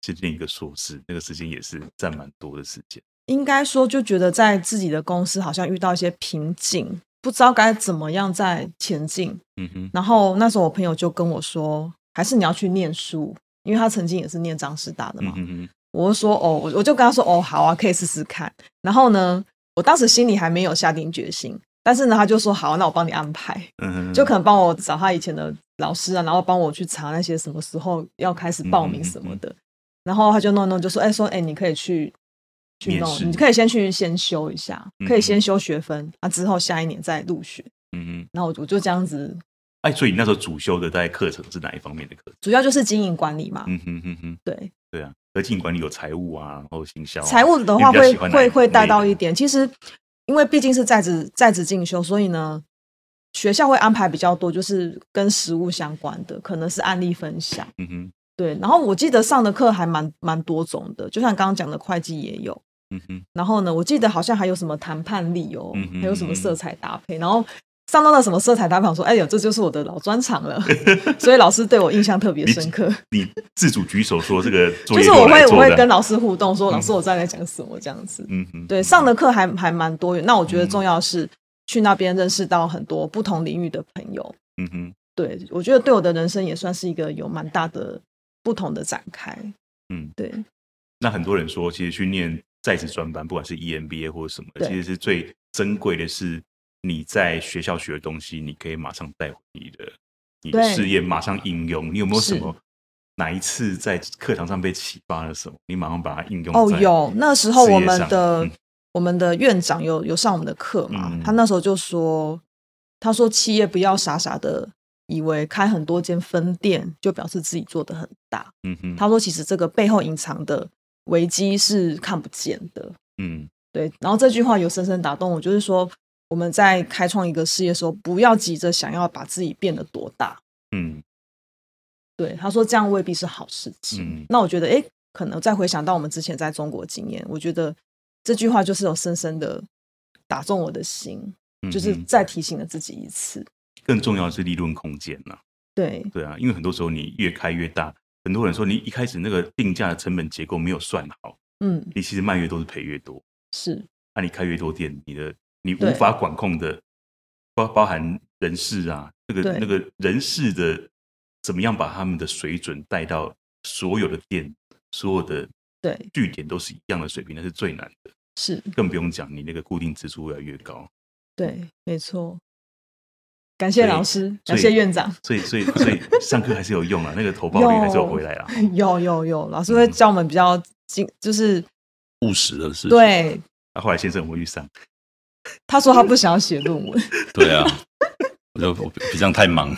是念一个硕士？那个时间也是占蛮多的时间。应该说，就觉得在自己的公司好像遇到一些瓶颈，不知道该怎么样再前进。嗯哼。然后那时候我朋友就跟我说，还是你要去念书，因为他曾经也是念张师大的嘛。嗯哼。我就说哦，我就跟他说哦，好啊，可以试试看。然后呢？我当时心里还没有下定决心，但是呢，他就说好，那我帮你安排，嗯，就可能帮我找他以前的老师啊，然后帮我去查那些什么时候要开始报名什么的，然后他就弄弄，就说，哎，说，哎，你可以去去弄，你可以先去先修一下，可以先修学分，啊，之后下一年再入学，嗯嗯，然后我我就这样子，哎，所以你那时候主修的在课程是哪一方面的课程？主要就是经营管理嘛，嗯哼哼哼，对对啊。而经营管理有财务啊，然后行销、啊。财务的话会会会带到一点。其实，因为毕竟是在职在职进修，所以呢，学校会安排比较多，就是跟实务相关的，可能是案例分享。嗯哼，对。然后我记得上的课还蛮蛮多种的，就像刚刚讲的会计也有。嗯哼。然后呢，我记得好像还有什么谈判力哦，嗯、还有什么色彩搭配，然后。上到了什么色彩搭配，我说：“哎呦，这就是我的老专长了。*laughs* ”所以老师对我印象特别深刻你。*laughs* 你自主举手说这个，*laughs* 就是我会我会跟老师互动，说老师我在讲什么这样子。嗯哼，对，上的课还还蛮多元。那我觉得重要是去那边认识到很多不同领域的朋友。嗯哼，对，我觉得对我的人生也算是一个有蛮大的不同的展开。嗯，对。那很多人说，其实去念在职专班，不管是 EMBA 或者什么，其实是最珍贵的是。你在学校学的东西，你可以马上带回你的你的事业，马上应用。你有没有什么哪一次在课堂上被启发的时候，你马上把它应用？哦，有那时候我们的、嗯、我们的院长有有上我们的课嘛？嗯、他那时候就说，他说企业不要傻傻的以为开很多间分店就表示自己做的很大。嗯哼，他说其实这个背后隐藏的危机是看不见的。嗯，对。然后这句话有深深打动我，就是说。我们在开创一个事业的时候，不要急着想要把自己变得多大。嗯，对，他说这样未必是好事情。嗯，那我觉得，哎，可能再回想到我们之前在中国经验，我觉得这句话就是有深深的打中我的心，嗯，就是再提醒了自己一次。更重要的是利润空间呐。对对啊，因为很多时候你越开越大，很多人说你一开始那个定价的成本结构没有算好，嗯，你其实卖越多是赔越多。是。那、啊、你开越多店，你的你无法管控的，包包含人事啊，那个那个人事的怎么样把他们的水准带到所有的店，所有的对据点都是一样的水平，那是最难的。是，更不用讲你那个固定支出越来越高。对，没错。感谢老师，感谢院长。所以，所以，所以，*laughs* 上课还是有用啊，那个投报率还是有回来了。有，有，有，老师会教我们比较精，就是务实的事情。对。那后来先生我去上，*laughs* 他说他不想要写论文。*laughs* 对啊，我就比这样太忙。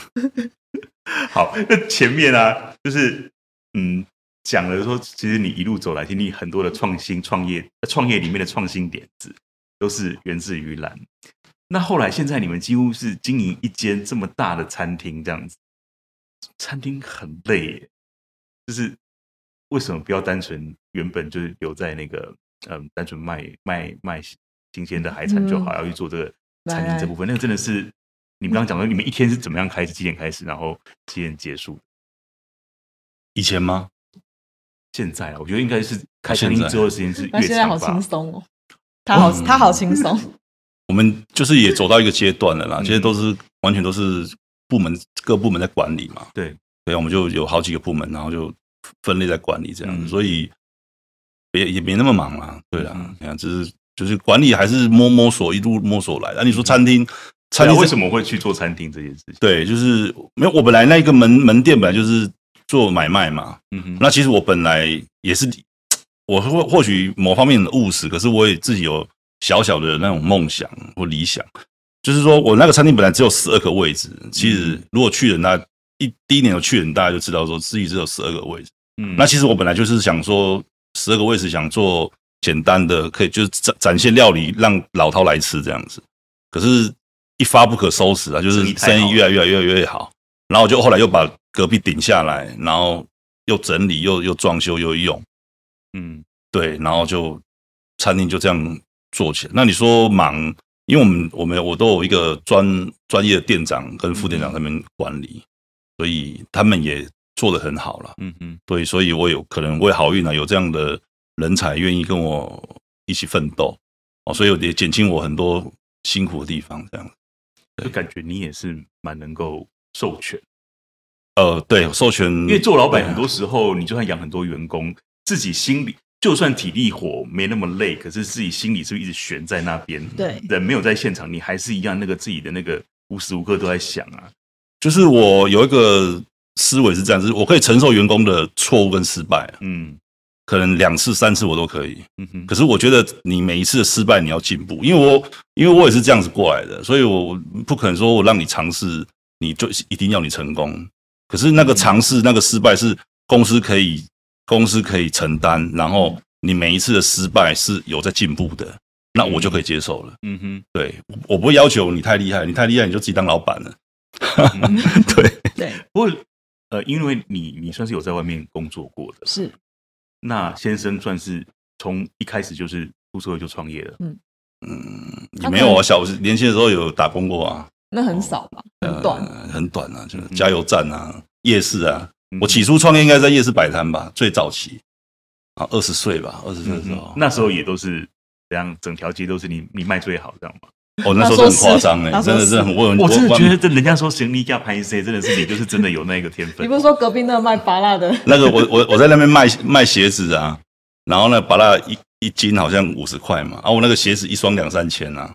*laughs* 好，那前面啊，就是嗯，讲了说，其实你一路走来，经历很多的创新创业，创业里面的创新点子，都是源自于蓝。那后来，现在你们几乎是经营一间这么大的餐厅，这样子，餐厅很累耶，就是为什么不要单纯原本就是留在那个嗯，单纯卖卖卖新鲜的海产就好，嗯、要去做这个餐厅这部分？那个真的是你们刚刚讲的，你们一天是怎么样开始？几点开始？然后几点结束？以前吗？现在啊，我觉得应该是开餐厅之后的时间是越长吧。现在好轻松哦，他好，他好轻松。我们就是也走到一个阶段了啦，其实都是完全都是部门各部门在管理嘛。对，对，我们就有好几个部门，然后就分类在管理这样子，所以也也没那么忙啦。对啦，你看，只是就是管理还是摸摸索，一路摸索来的。那你说餐厅，餐厅为什么会去做餐厅这件事情？对，就是没有我本来那个门门店本来就是做买卖嘛。嗯哼，那其实我本来也是，我或或许某方面的务实，可是我也自己有。小小的那种梦想或理想，就是说我那个餐厅本来只有十二个位置。其实如果去人，大家一第一年有去人，大家就知道说自己只有十二个位置。嗯，那其实我本来就是想说，十二个位置想做简单的，可以就是展展现料理，让老饕来吃这样子。可是，一发不可收拾啊，就是生意越来越来越越好。然后就后来又把隔壁顶下来，然后又整理又又装修又用。嗯，对，然后就餐厅就这样。做起来，那你说忙，因为我们我们我都有一个专专业的店长跟副店长他们管理，所以他们也做得很好了。嗯嗯，对，所以我有可能我也好运啊，有这样的人才愿意跟我一起奋斗哦，所以也减轻我很多辛苦的地方。这样，就感觉你也是蛮能够授权。呃，对，授权，因为做老板很多时候，你就算养很多员工，自己心里。就算体力活没那么累，可是自己心里是不是一直悬在那边？对，人没有在现场，你还是一样那个自己的那个无时无刻都在想啊。就是我有一个思维是这样，就是我可以承受员工的错误跟失败，嗯，可能两次三次我都可以，嗯哼。可是我觉得你每一次的失败你要进步，因为我因为我也是这样子过来的，所以我不可能说我让你尝试，你就一定要你成功。可是那个尝试那个失败是公司可以。公司可以承担，然后你每一次的失败是有在进步的，那我就可以接受了。嗯哼，对，我不会要求你太厉害，你太厉害你就自己当老板了。嗯、*laughs* 对对，不过呃，因为你你算是有在外面工作过的，是。那先生算是从一开始就是出社会就创业了。嗯嗯，你没有啊？小年轻的时候有打工过啊？那很少吧，很短，呃、很短啊，就是加油站啊，嗯、夜市啊。我起初创业应该在夜市摆摊吧，最早期啊，二十岁吧，二十岁的时候、嗯，那时候也都是这样，整条街都是你，你卖最好，这样吗？*laughs* 哦，那时候很夸张哎，真的是很问，我真的觉得，这人家说行李架拍一些，真的是你就是真的有那个天分。你不是说隔壁那个卖芭乐的？*laughs* 那个我我我在那边卖卖鞋子啊，然后呢，芭乐一一斤好像五十块嘛，啊，我那个鞋子一双两三千啊，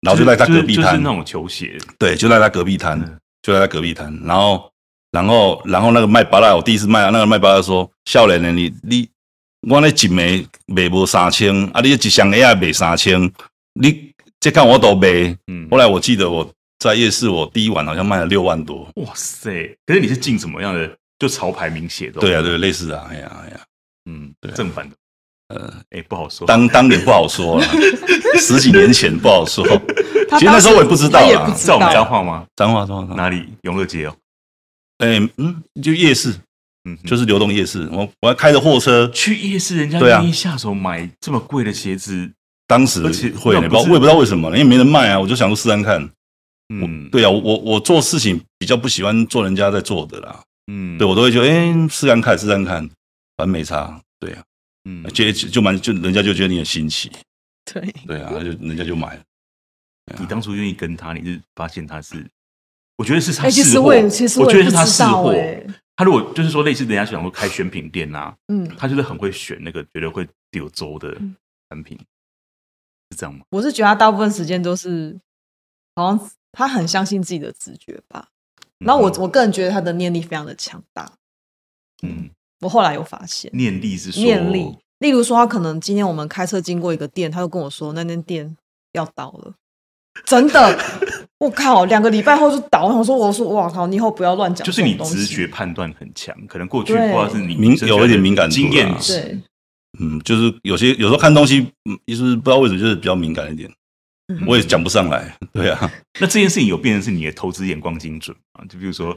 然后就在他隔壁摊，就是就是、那种球鞋，对，就在他隔壁摊，就在他隔壁摊，然后。然后，然后那个卖芭乐，我第一次卖啊，那个卖芭乐说：“笑脸的你，你我那一枚卖无三千，啊，你一箱也卖三千，你这看我都卖。”嗯，后来我记得我在夜市，我第一晚好像卖了六万多。哇塞！可是你是进什么样的？就潮牌名写的？对啊，对，类似啊，哎呀，哎呀，嗯，对，正版的。呃，哎，不好说，当当年不好说了，*laughs* 十几年前不好说。其实那时候我也不知道啊，在我们彰化吗？彰化，彰化哪里？永乐街哦。哎、欸，嗯，就夜市，嗯，就是流动夜市。我我要开着货车去夜市，人家愿意下手买这么贵的鞋子。啊、当时会，我也不知道为什么，因为没人卖啊，我就想说试看看。嗯，对啊，我我做事情比较不喜欢做人家在做的啦。嗯，对我都会觉得，哎、欸，试看看，试看看，反正没差。对啊，嗯，就就蛮就人家就觉得你很新奇。*laughs* 对对啊，就人家就买了。你当初愿意跟他，你是发现他是，我觉得是他试货，其实我觉得是他试货。他如果就是说类似人家想说开选品店啊，嗯，他就是很会选那个觉得会丢周的产品，是这样吗？我是觉得他大部分时间都是，好像他很相信自己的直觉吧。然后我我个人觉得他的念力非常的强大。嗯，我后来有发现，念力是说念力，例如说他可能今天我们开车经过一个店，他就跟我说那间店要倒了。真的，*laughs* 我靠！两个礼拜后就倒。我说：“我说，哇靠！你以后不要乱讲。”就是你直觉判断很强，可能过去或者是你有一点敏感经验对，嗯，就是有些有时候看东西，嗯，就是不知道为什么就是比较敏感一点。我也讲不上来。对啊，*laughs* 那这件事情有变成是你的投资眼光精准啊？就比如说，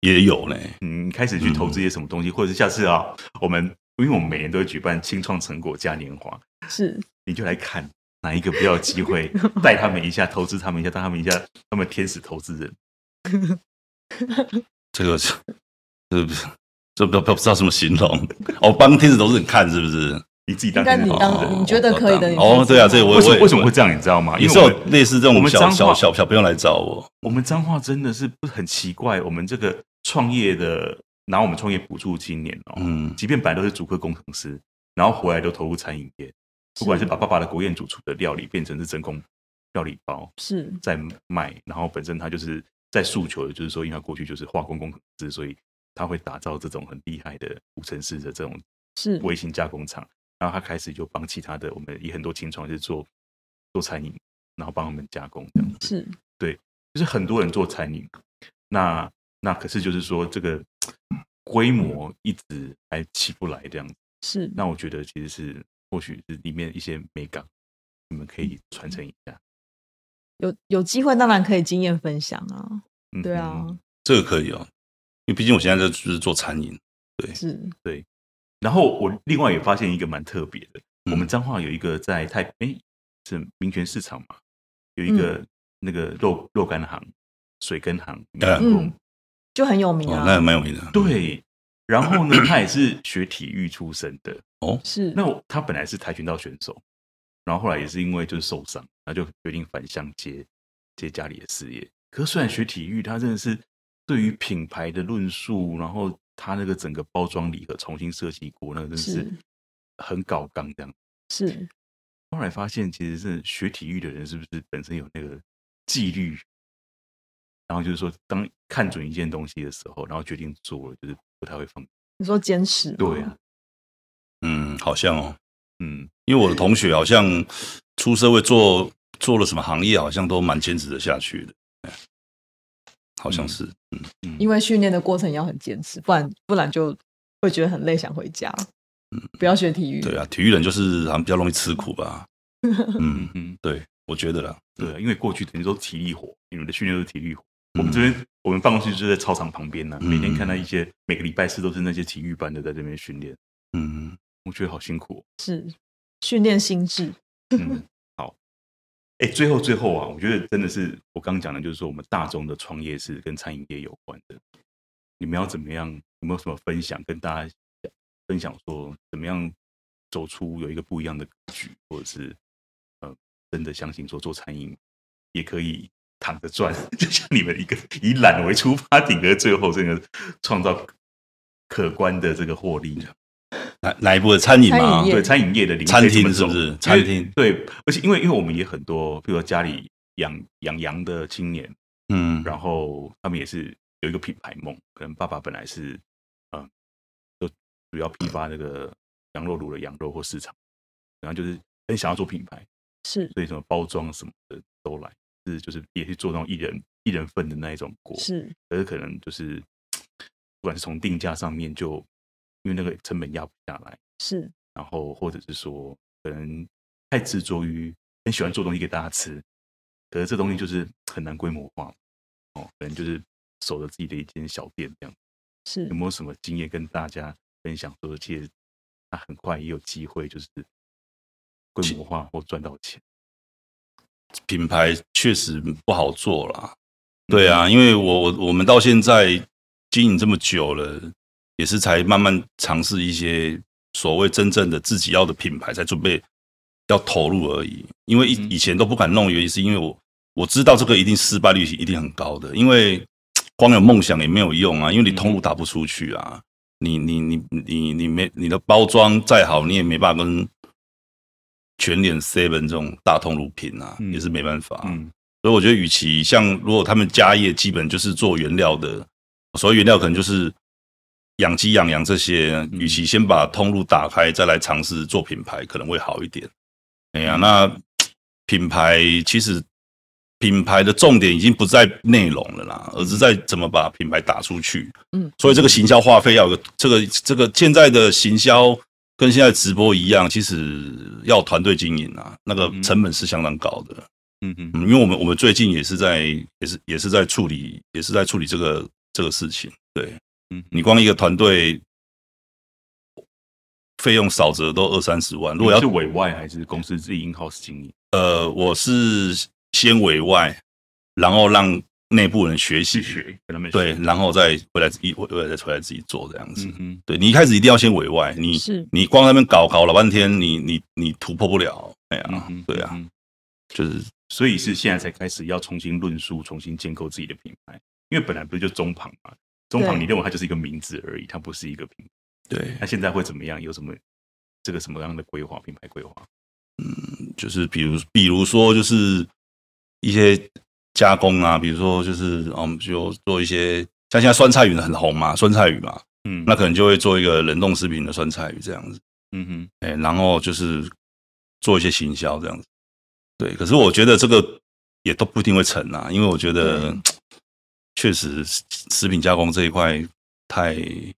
也有嘞。嗯，开始去投资一些什么东西，或者是下次啊，我们因为我们每年都会举办青创成果嘉年华，是你就来看。哪一个比较有机会 *laughs* 带他们一下，投资他们一下，当他们一下，他们天使投资人。*laughs* 这个是，这不这不不知道怎么形容。哦，帮天使投资人看是不是？你自己当天使投资人，你觉得可以的？哦，对啊，这个我为什么为什么会这样？你知道吗？因为有类似这种小小小小朋友来找我。我们彰化真的是不很奇怪。我们这个创业的拿我们创业补助青年哦，嗯，即便本来都是主科工程师，然后回来都投入餐饮业。不管是把爸爸的国宴主厨的料理变成是真空料理包，是在卖，然后本身他就是在诉求的，就是说，因为他过去就是化工工程师，所以他会打造这种很厉害的五城市的这种是。微型加工厂，然后他开始就帮其他的我们也很多青创是做做餐饮，然后帮他们加工这样子，是。对，就是很多人做餐饮，那那可是就是说这个规模一直还起不来这样子，是，那我觉得其实是。或许是里面一些美感，你们可以传承一下。有有机会当然可以经验分享啊，对啊，这个可以哦，因为毕竟我现在就是做餐饮，对，是，对。然后我另外也发现一个蛮特别的，我们彰化有一个在太哎是民权市场嘛，有一个那个肉肉干行、水根行，嗯，就很有名啊，那也蛮有名的，对。然后呢，他也是学体育出身的哦，是。那他本来是跆拳道选手，然后后来也是因为就是受伤，他就决定返乡接接家里的事业。可是虽然学体育，他真的是对于品牌的论述，然后他那个整个包装礼盒重新设计过，那个真的是很搞刚这样。是。后来发现，其实是学体育的人是不是本身有那个纪律？然后就是说，当看准一件东西的时候，然后决定做了，就是。不太会放。你说坚持？对啊，嗯，好像哦，嗯，因为我的同学好像出社会做做了什么行业，好像都蛮坚持的下去的，好像是，嗯嗯，因为训练的过程要很坚持，不然不然就会觉得很累，想回家。嗯，不要学体育。对啊，体育人就是好像比较容易吃苦吧。*laughs* 嗯嗯，对，我觉得啦，对，因为过去等于说体力活，你们的训练都是体力活。我们这边，我们办公室就在操场旁边呢。每天看到一些，每个礼拜四都是那些体育班的在这边训练。嗯，我觉得好辛苦。是训练心智。*laughs* 嗯，好。哎，最后最后啊，我觉得真的是我刚刚讲的，就是说我们大众的创业是跟餐饮业有关的。你们要怎么样？有没有什么分享跟大家分享？说怎么样走出有一个不一样的格局，或者是呃，真的相信说做餐饮也可以。躺着赚，*laughs* 就像你们一个以懒为出发点，而最后这个创造可观的这个获利的，哪哪一部的餐饮嘛？对，餐饮业的餐厅是不是？餐厅对，而且因为因为我们也很多，比如说家里养养羊的青年，嗯，然后他们也是有一个品牌梦，可能爸爸本来是嗯、呃，就主要批发那个羊肉炉的羊肉或市场，然后就是很想要做品牌，是，所以什么包装什么的都来。是，就是也是做那种一人一人份的那一种锅，是，可是可能就是不管是从定价上面，就因为那个成本压不下来，是，然后或者是说可能太执着于很喜欢做东西给大家吃，可是这东西就是很难规模化，哦，可能就是守着自己的一间小店这样，是，有没有什么经验跟大家分享？说其实他很快也有机会就是规模化或赚到钱。品牌确实不好做啦，对啊，因为我我我们到现在经营这么久了，也是才慢慢尝试一些所谓真正的自己要的品牌，才准备要投入而已。因为以以前都不敢弄，原因是因为我我知道这个一定失败率一定很高的，因为光有梦想也没有用啊，因为你通路打不出去啊，你你你你你没你的包装再好，你也没办法跟全脸 Seven 这种大通路拼啊，也是没办法。所以我觉得，与其像如果他们家业基本就是做原料的，所谓原料可能就是。养鸡养羊这些，与其先把通路打开，再来尝试做品牌，可能会好一点。哎呀，那品牌其实品牌的重点已经不在内容了啦，而是在怎么把品牌打出去。嗯，所以这个行销花费要有个这个这个现在的行销跟现在直播一样，其实要团队经营啊，那个成本是相当高的。嗯嗯，因为我们我们最近也是在也是也是在处理也是在处理这个这个事情，对。嗯，你光一个团队费用少则都二三十万。如果要是委外还是公司自己 in house 经营？呃，我是先委外，然后让内部人学习学，跟他们学对，然后再回来自己，回来再回来自己做这样子。嗯，对，你一开始一定要先委外，你是你光在那边搞搞老半天，你你你突破不了。哎呀，对啊，就是所以是现在才开始要重新论述，重新建构自己的品牌，因为本来不是就中旁嘛。中旁，你认为它就是一个名字而已，它不是一个品牌。对，那现在会怎么样？有什么这个什么样的规划？品牌规划？嗯，就是比如，比如说，就是一些加工啊，比如说，就是我们就做一些，像现在酸菜鱼很红嘛，酸菜鱼嘛，嗯，那可能就会做一个冷冻食品的酸菜鱼这样子。嗯哼，哎，然后就是做一些行销这样子。对，可是我觉得这个也都不一定会成啊，因为我觉得。确实，食品加工这一块太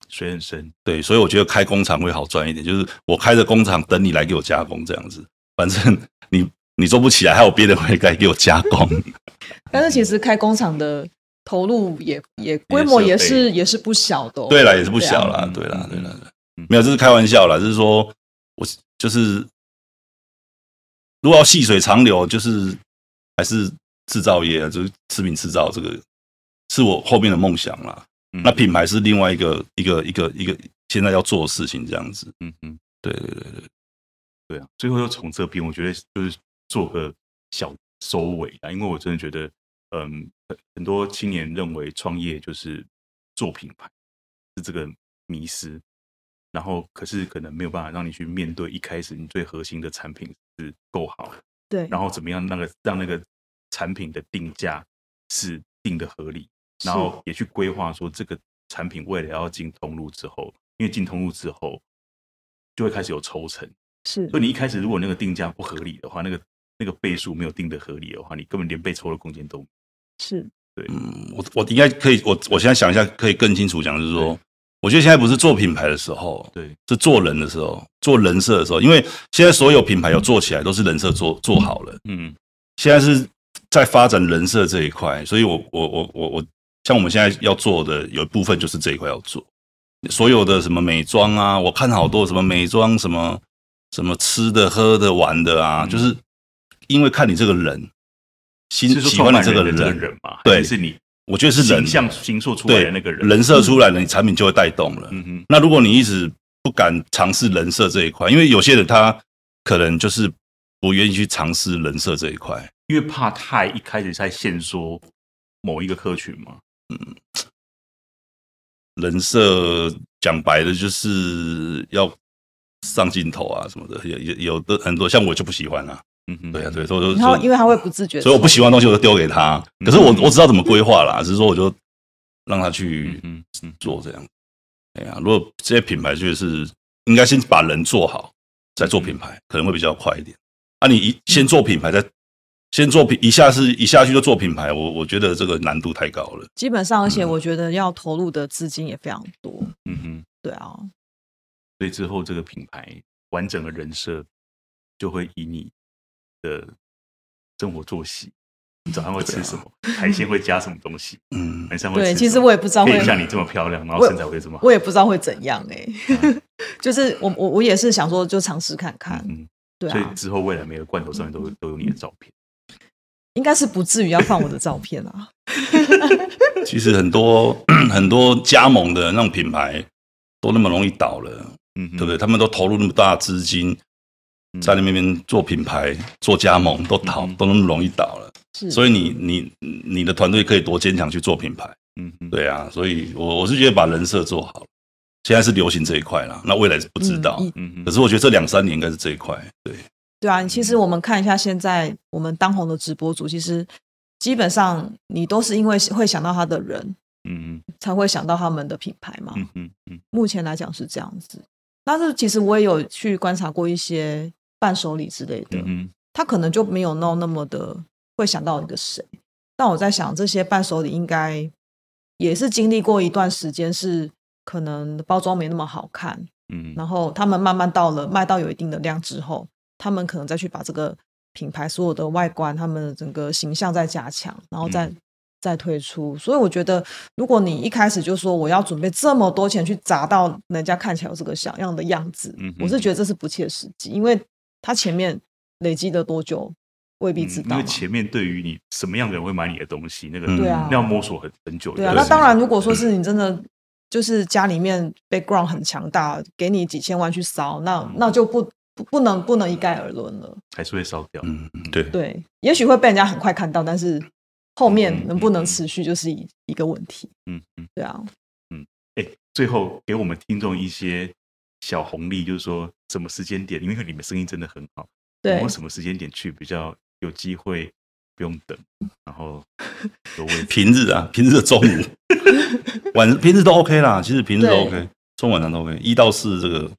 水很深。对，所以我觉得开工厂会好赚一点。就是我开着工厂等你来给我加工这样子，反正你你做不起来，还有别人会来给我加工。*laughs* 但是其实开工厂的投入也也规模也是也是不小的。对了，也是不小啦。对了，对了，没有，这是开玩笑啦。就是说我就是如果要细水长流，就是还是制造业啊，就是食品制造这个。是我后面的梦想啦，嗯、那品牌是另外一个一个一个一个现在要做的事情，这样子。嗯嗯，对对对对，对啊。最后又从这边，我觉得就是做个小收尾啊，因为我真的觉得，嗯，很多青年认为创业就是做品牌，是这个迷失，然后可是可能没有办法让你去面对一开始你最核心的产品是够好，对，然后怎么样那个让那个产品的定价是定的合理。然后也去规划说，这个产品未来要进通路之后，因为进通路之后就会开始有抽成，是。所以你一开始如果那个定价不合理的话，那个那个倍数没有定的合理的话，你根本连被抽的空间都没。是。对，嗯，我我应该可以，我我现在想一下，可以更清楚讲，就是说，我觉得现在不是做品牌的时候，对，是做人的时候，做人设的时候，因为现在所有品牌有做起来都是人设做做好了，嗯，现在是在发展人设这一块，所以我我我我我。像我们现在要做的有一部分就是这一块要做，所有的什么美妆啊，我看好多什么美妆什么什么吃的喝的玩的啊，就是因为看你这个人，喜喜欢你这个人嘛，对，是你，我觉得是人像形塑出来的那个人，人设出来了，你产品就会带动了。嗯哼，那如果你一直不敢尝试人设这一块，因为有些人他可能就是不愿意去尝试人设这一块，因为怕太一开始在限缩某一个客群嘛。嗯，人设讲白的就是要上镜头啊什么的，有有有的很多，像我就不喜欢啊。嗯嗯，对啊，对，所以然后因为他会不自觉，所以我不喜欢的东西我就丢给他。可是我我知道怎么规划啦，只是说我就让他去嗯嗯做这样。哎呀，如果这些品牌就是应该先把人做好，再做品牌，可能会比较快一点。啊，你一先做品牌再。先做品，一下是一下去就做品牌，我我觉得这个难度太高了。基本上，而且我觉得要投入的资金也非常多。嗯哼，对啊。所以之后这个品牌完整的人设就会以你的生活作息，你早上会吃什么，啊、海鲜会加什么东西，*laughs* 嗯，晚上会吃。对，其实我也不知道会像你这么漂亮，然后身材会这么好，我，我也不知道会怎样哎、欸。啊、*laughs* 就是我我我也是想说，就尝试看看。嗯，对啊。所以之后未来每个罐头上面都都有你的照片。应该是不至于要放我的照片啊。*laughs* 其实很多 *clears throat* 很多加盟的那种品牌都那么容易倒了，嗯，对不对？他们都投入那么大资金，在那边做品牌、做加盟都倒，都那么容易倒了。所以你你你的团队可以多坚强去做品牌。嗯嗯，对啊，所以我我是觉得把人设做好，现在是流行这一块了，那未来是不知道。嗯嗯，可是我觉得这两三年应该是这一块。对对啊，其实我们看一下现在我们当红的直播主，其实基本上你都是因为会想到他的人，嗯嗯，才会想到他们的品牌嘛。嗯嗯嗯，目前来讲是这样子。但是其实我也有去观察过一些伴手礼之类的，嗯哼，他可能就没有弄那么的会想到一个谁。但我在想，这些伴手礼应该也是经历过一段时间，是可能包装没那么好看，嗯，然后他们慢慢到了卖到有一定的量之后，他们可能再去把这个品牌所有的外观、他们的整个形象再加强，然后再。嗯再推出，所以我觉得，如果你一开始就说我要准备这么多钱去砸到人家看起来有这个像样的样子，嗯、我是觉得这是不切实际，因为他前面累积了多久未必知道、嗯。因为前面对于你什么样的人会买你的东西，那个对啊，要摸索很很久。对啊，那当然，如果说是你真的就是家里面 background 很强大，给你几千万去烧，那、嗯、那就不不不能不能一概而论了，还是会烧掉。嗯，对对，也许会被人家很快看到，但是。后面能不能持续就是一一个问题。嗯嗯，对啊，嗯，哎，最后给我们听众一些小红利，就是说什么时间点，因为你们声音真的很好，对，有什么时间点去比较有机会不用等，然后 *laughs* 平日啊，平日的中午 *laughs* 晚平日都 OK 啦，其实平日都 OK，中晚上都 OK，一到四这个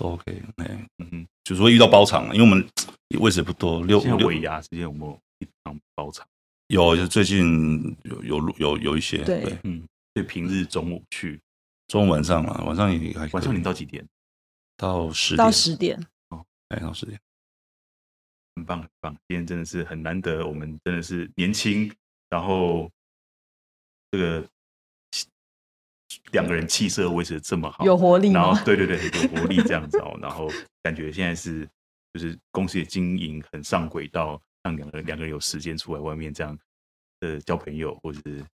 都 OK，哎，嗯哼，就是说遇到包场，因为我们位置也不多，六六尾牙之间有没有一场包场？有，就最近有有有有一些，对，对嗯，对，平日中午去，中午晚上嘛，晚上也还晚上你到几点？到十点，到十点，哦，哎，到十点，很棒很棒，今天真的是很难得，我们真的是年轻，然后这个两个人气色维持的这么好，有活力，然后对对对，有活力这样子哦，*laughs* 然后感觉现在是就是公司的经营很上轨道。让两个人两个人有时间出来外面这样呃交朋友，或者是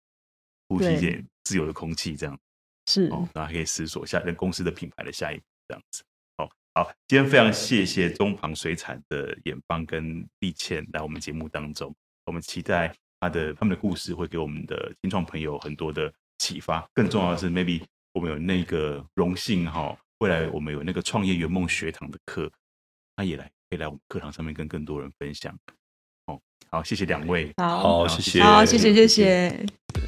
呼吸一点自由的空气，这样。是。哦，然后还可以思索下公司的品牌的下一步，这样子。好，好，今天非常谢谢中航水产的衍邦跟丽倩来我们节目当中，我们期待他的他们的故事会给我们的新创朋友很多的启发。更重要的是，maybe 我们有那个荣幸哈，未来我们有那个创业圆梦学堂的课，他也来可以来我们课堂上面跟更多人分享。哦好，谢谢两位。好，好，谢谢，好，谢谢，谢谢。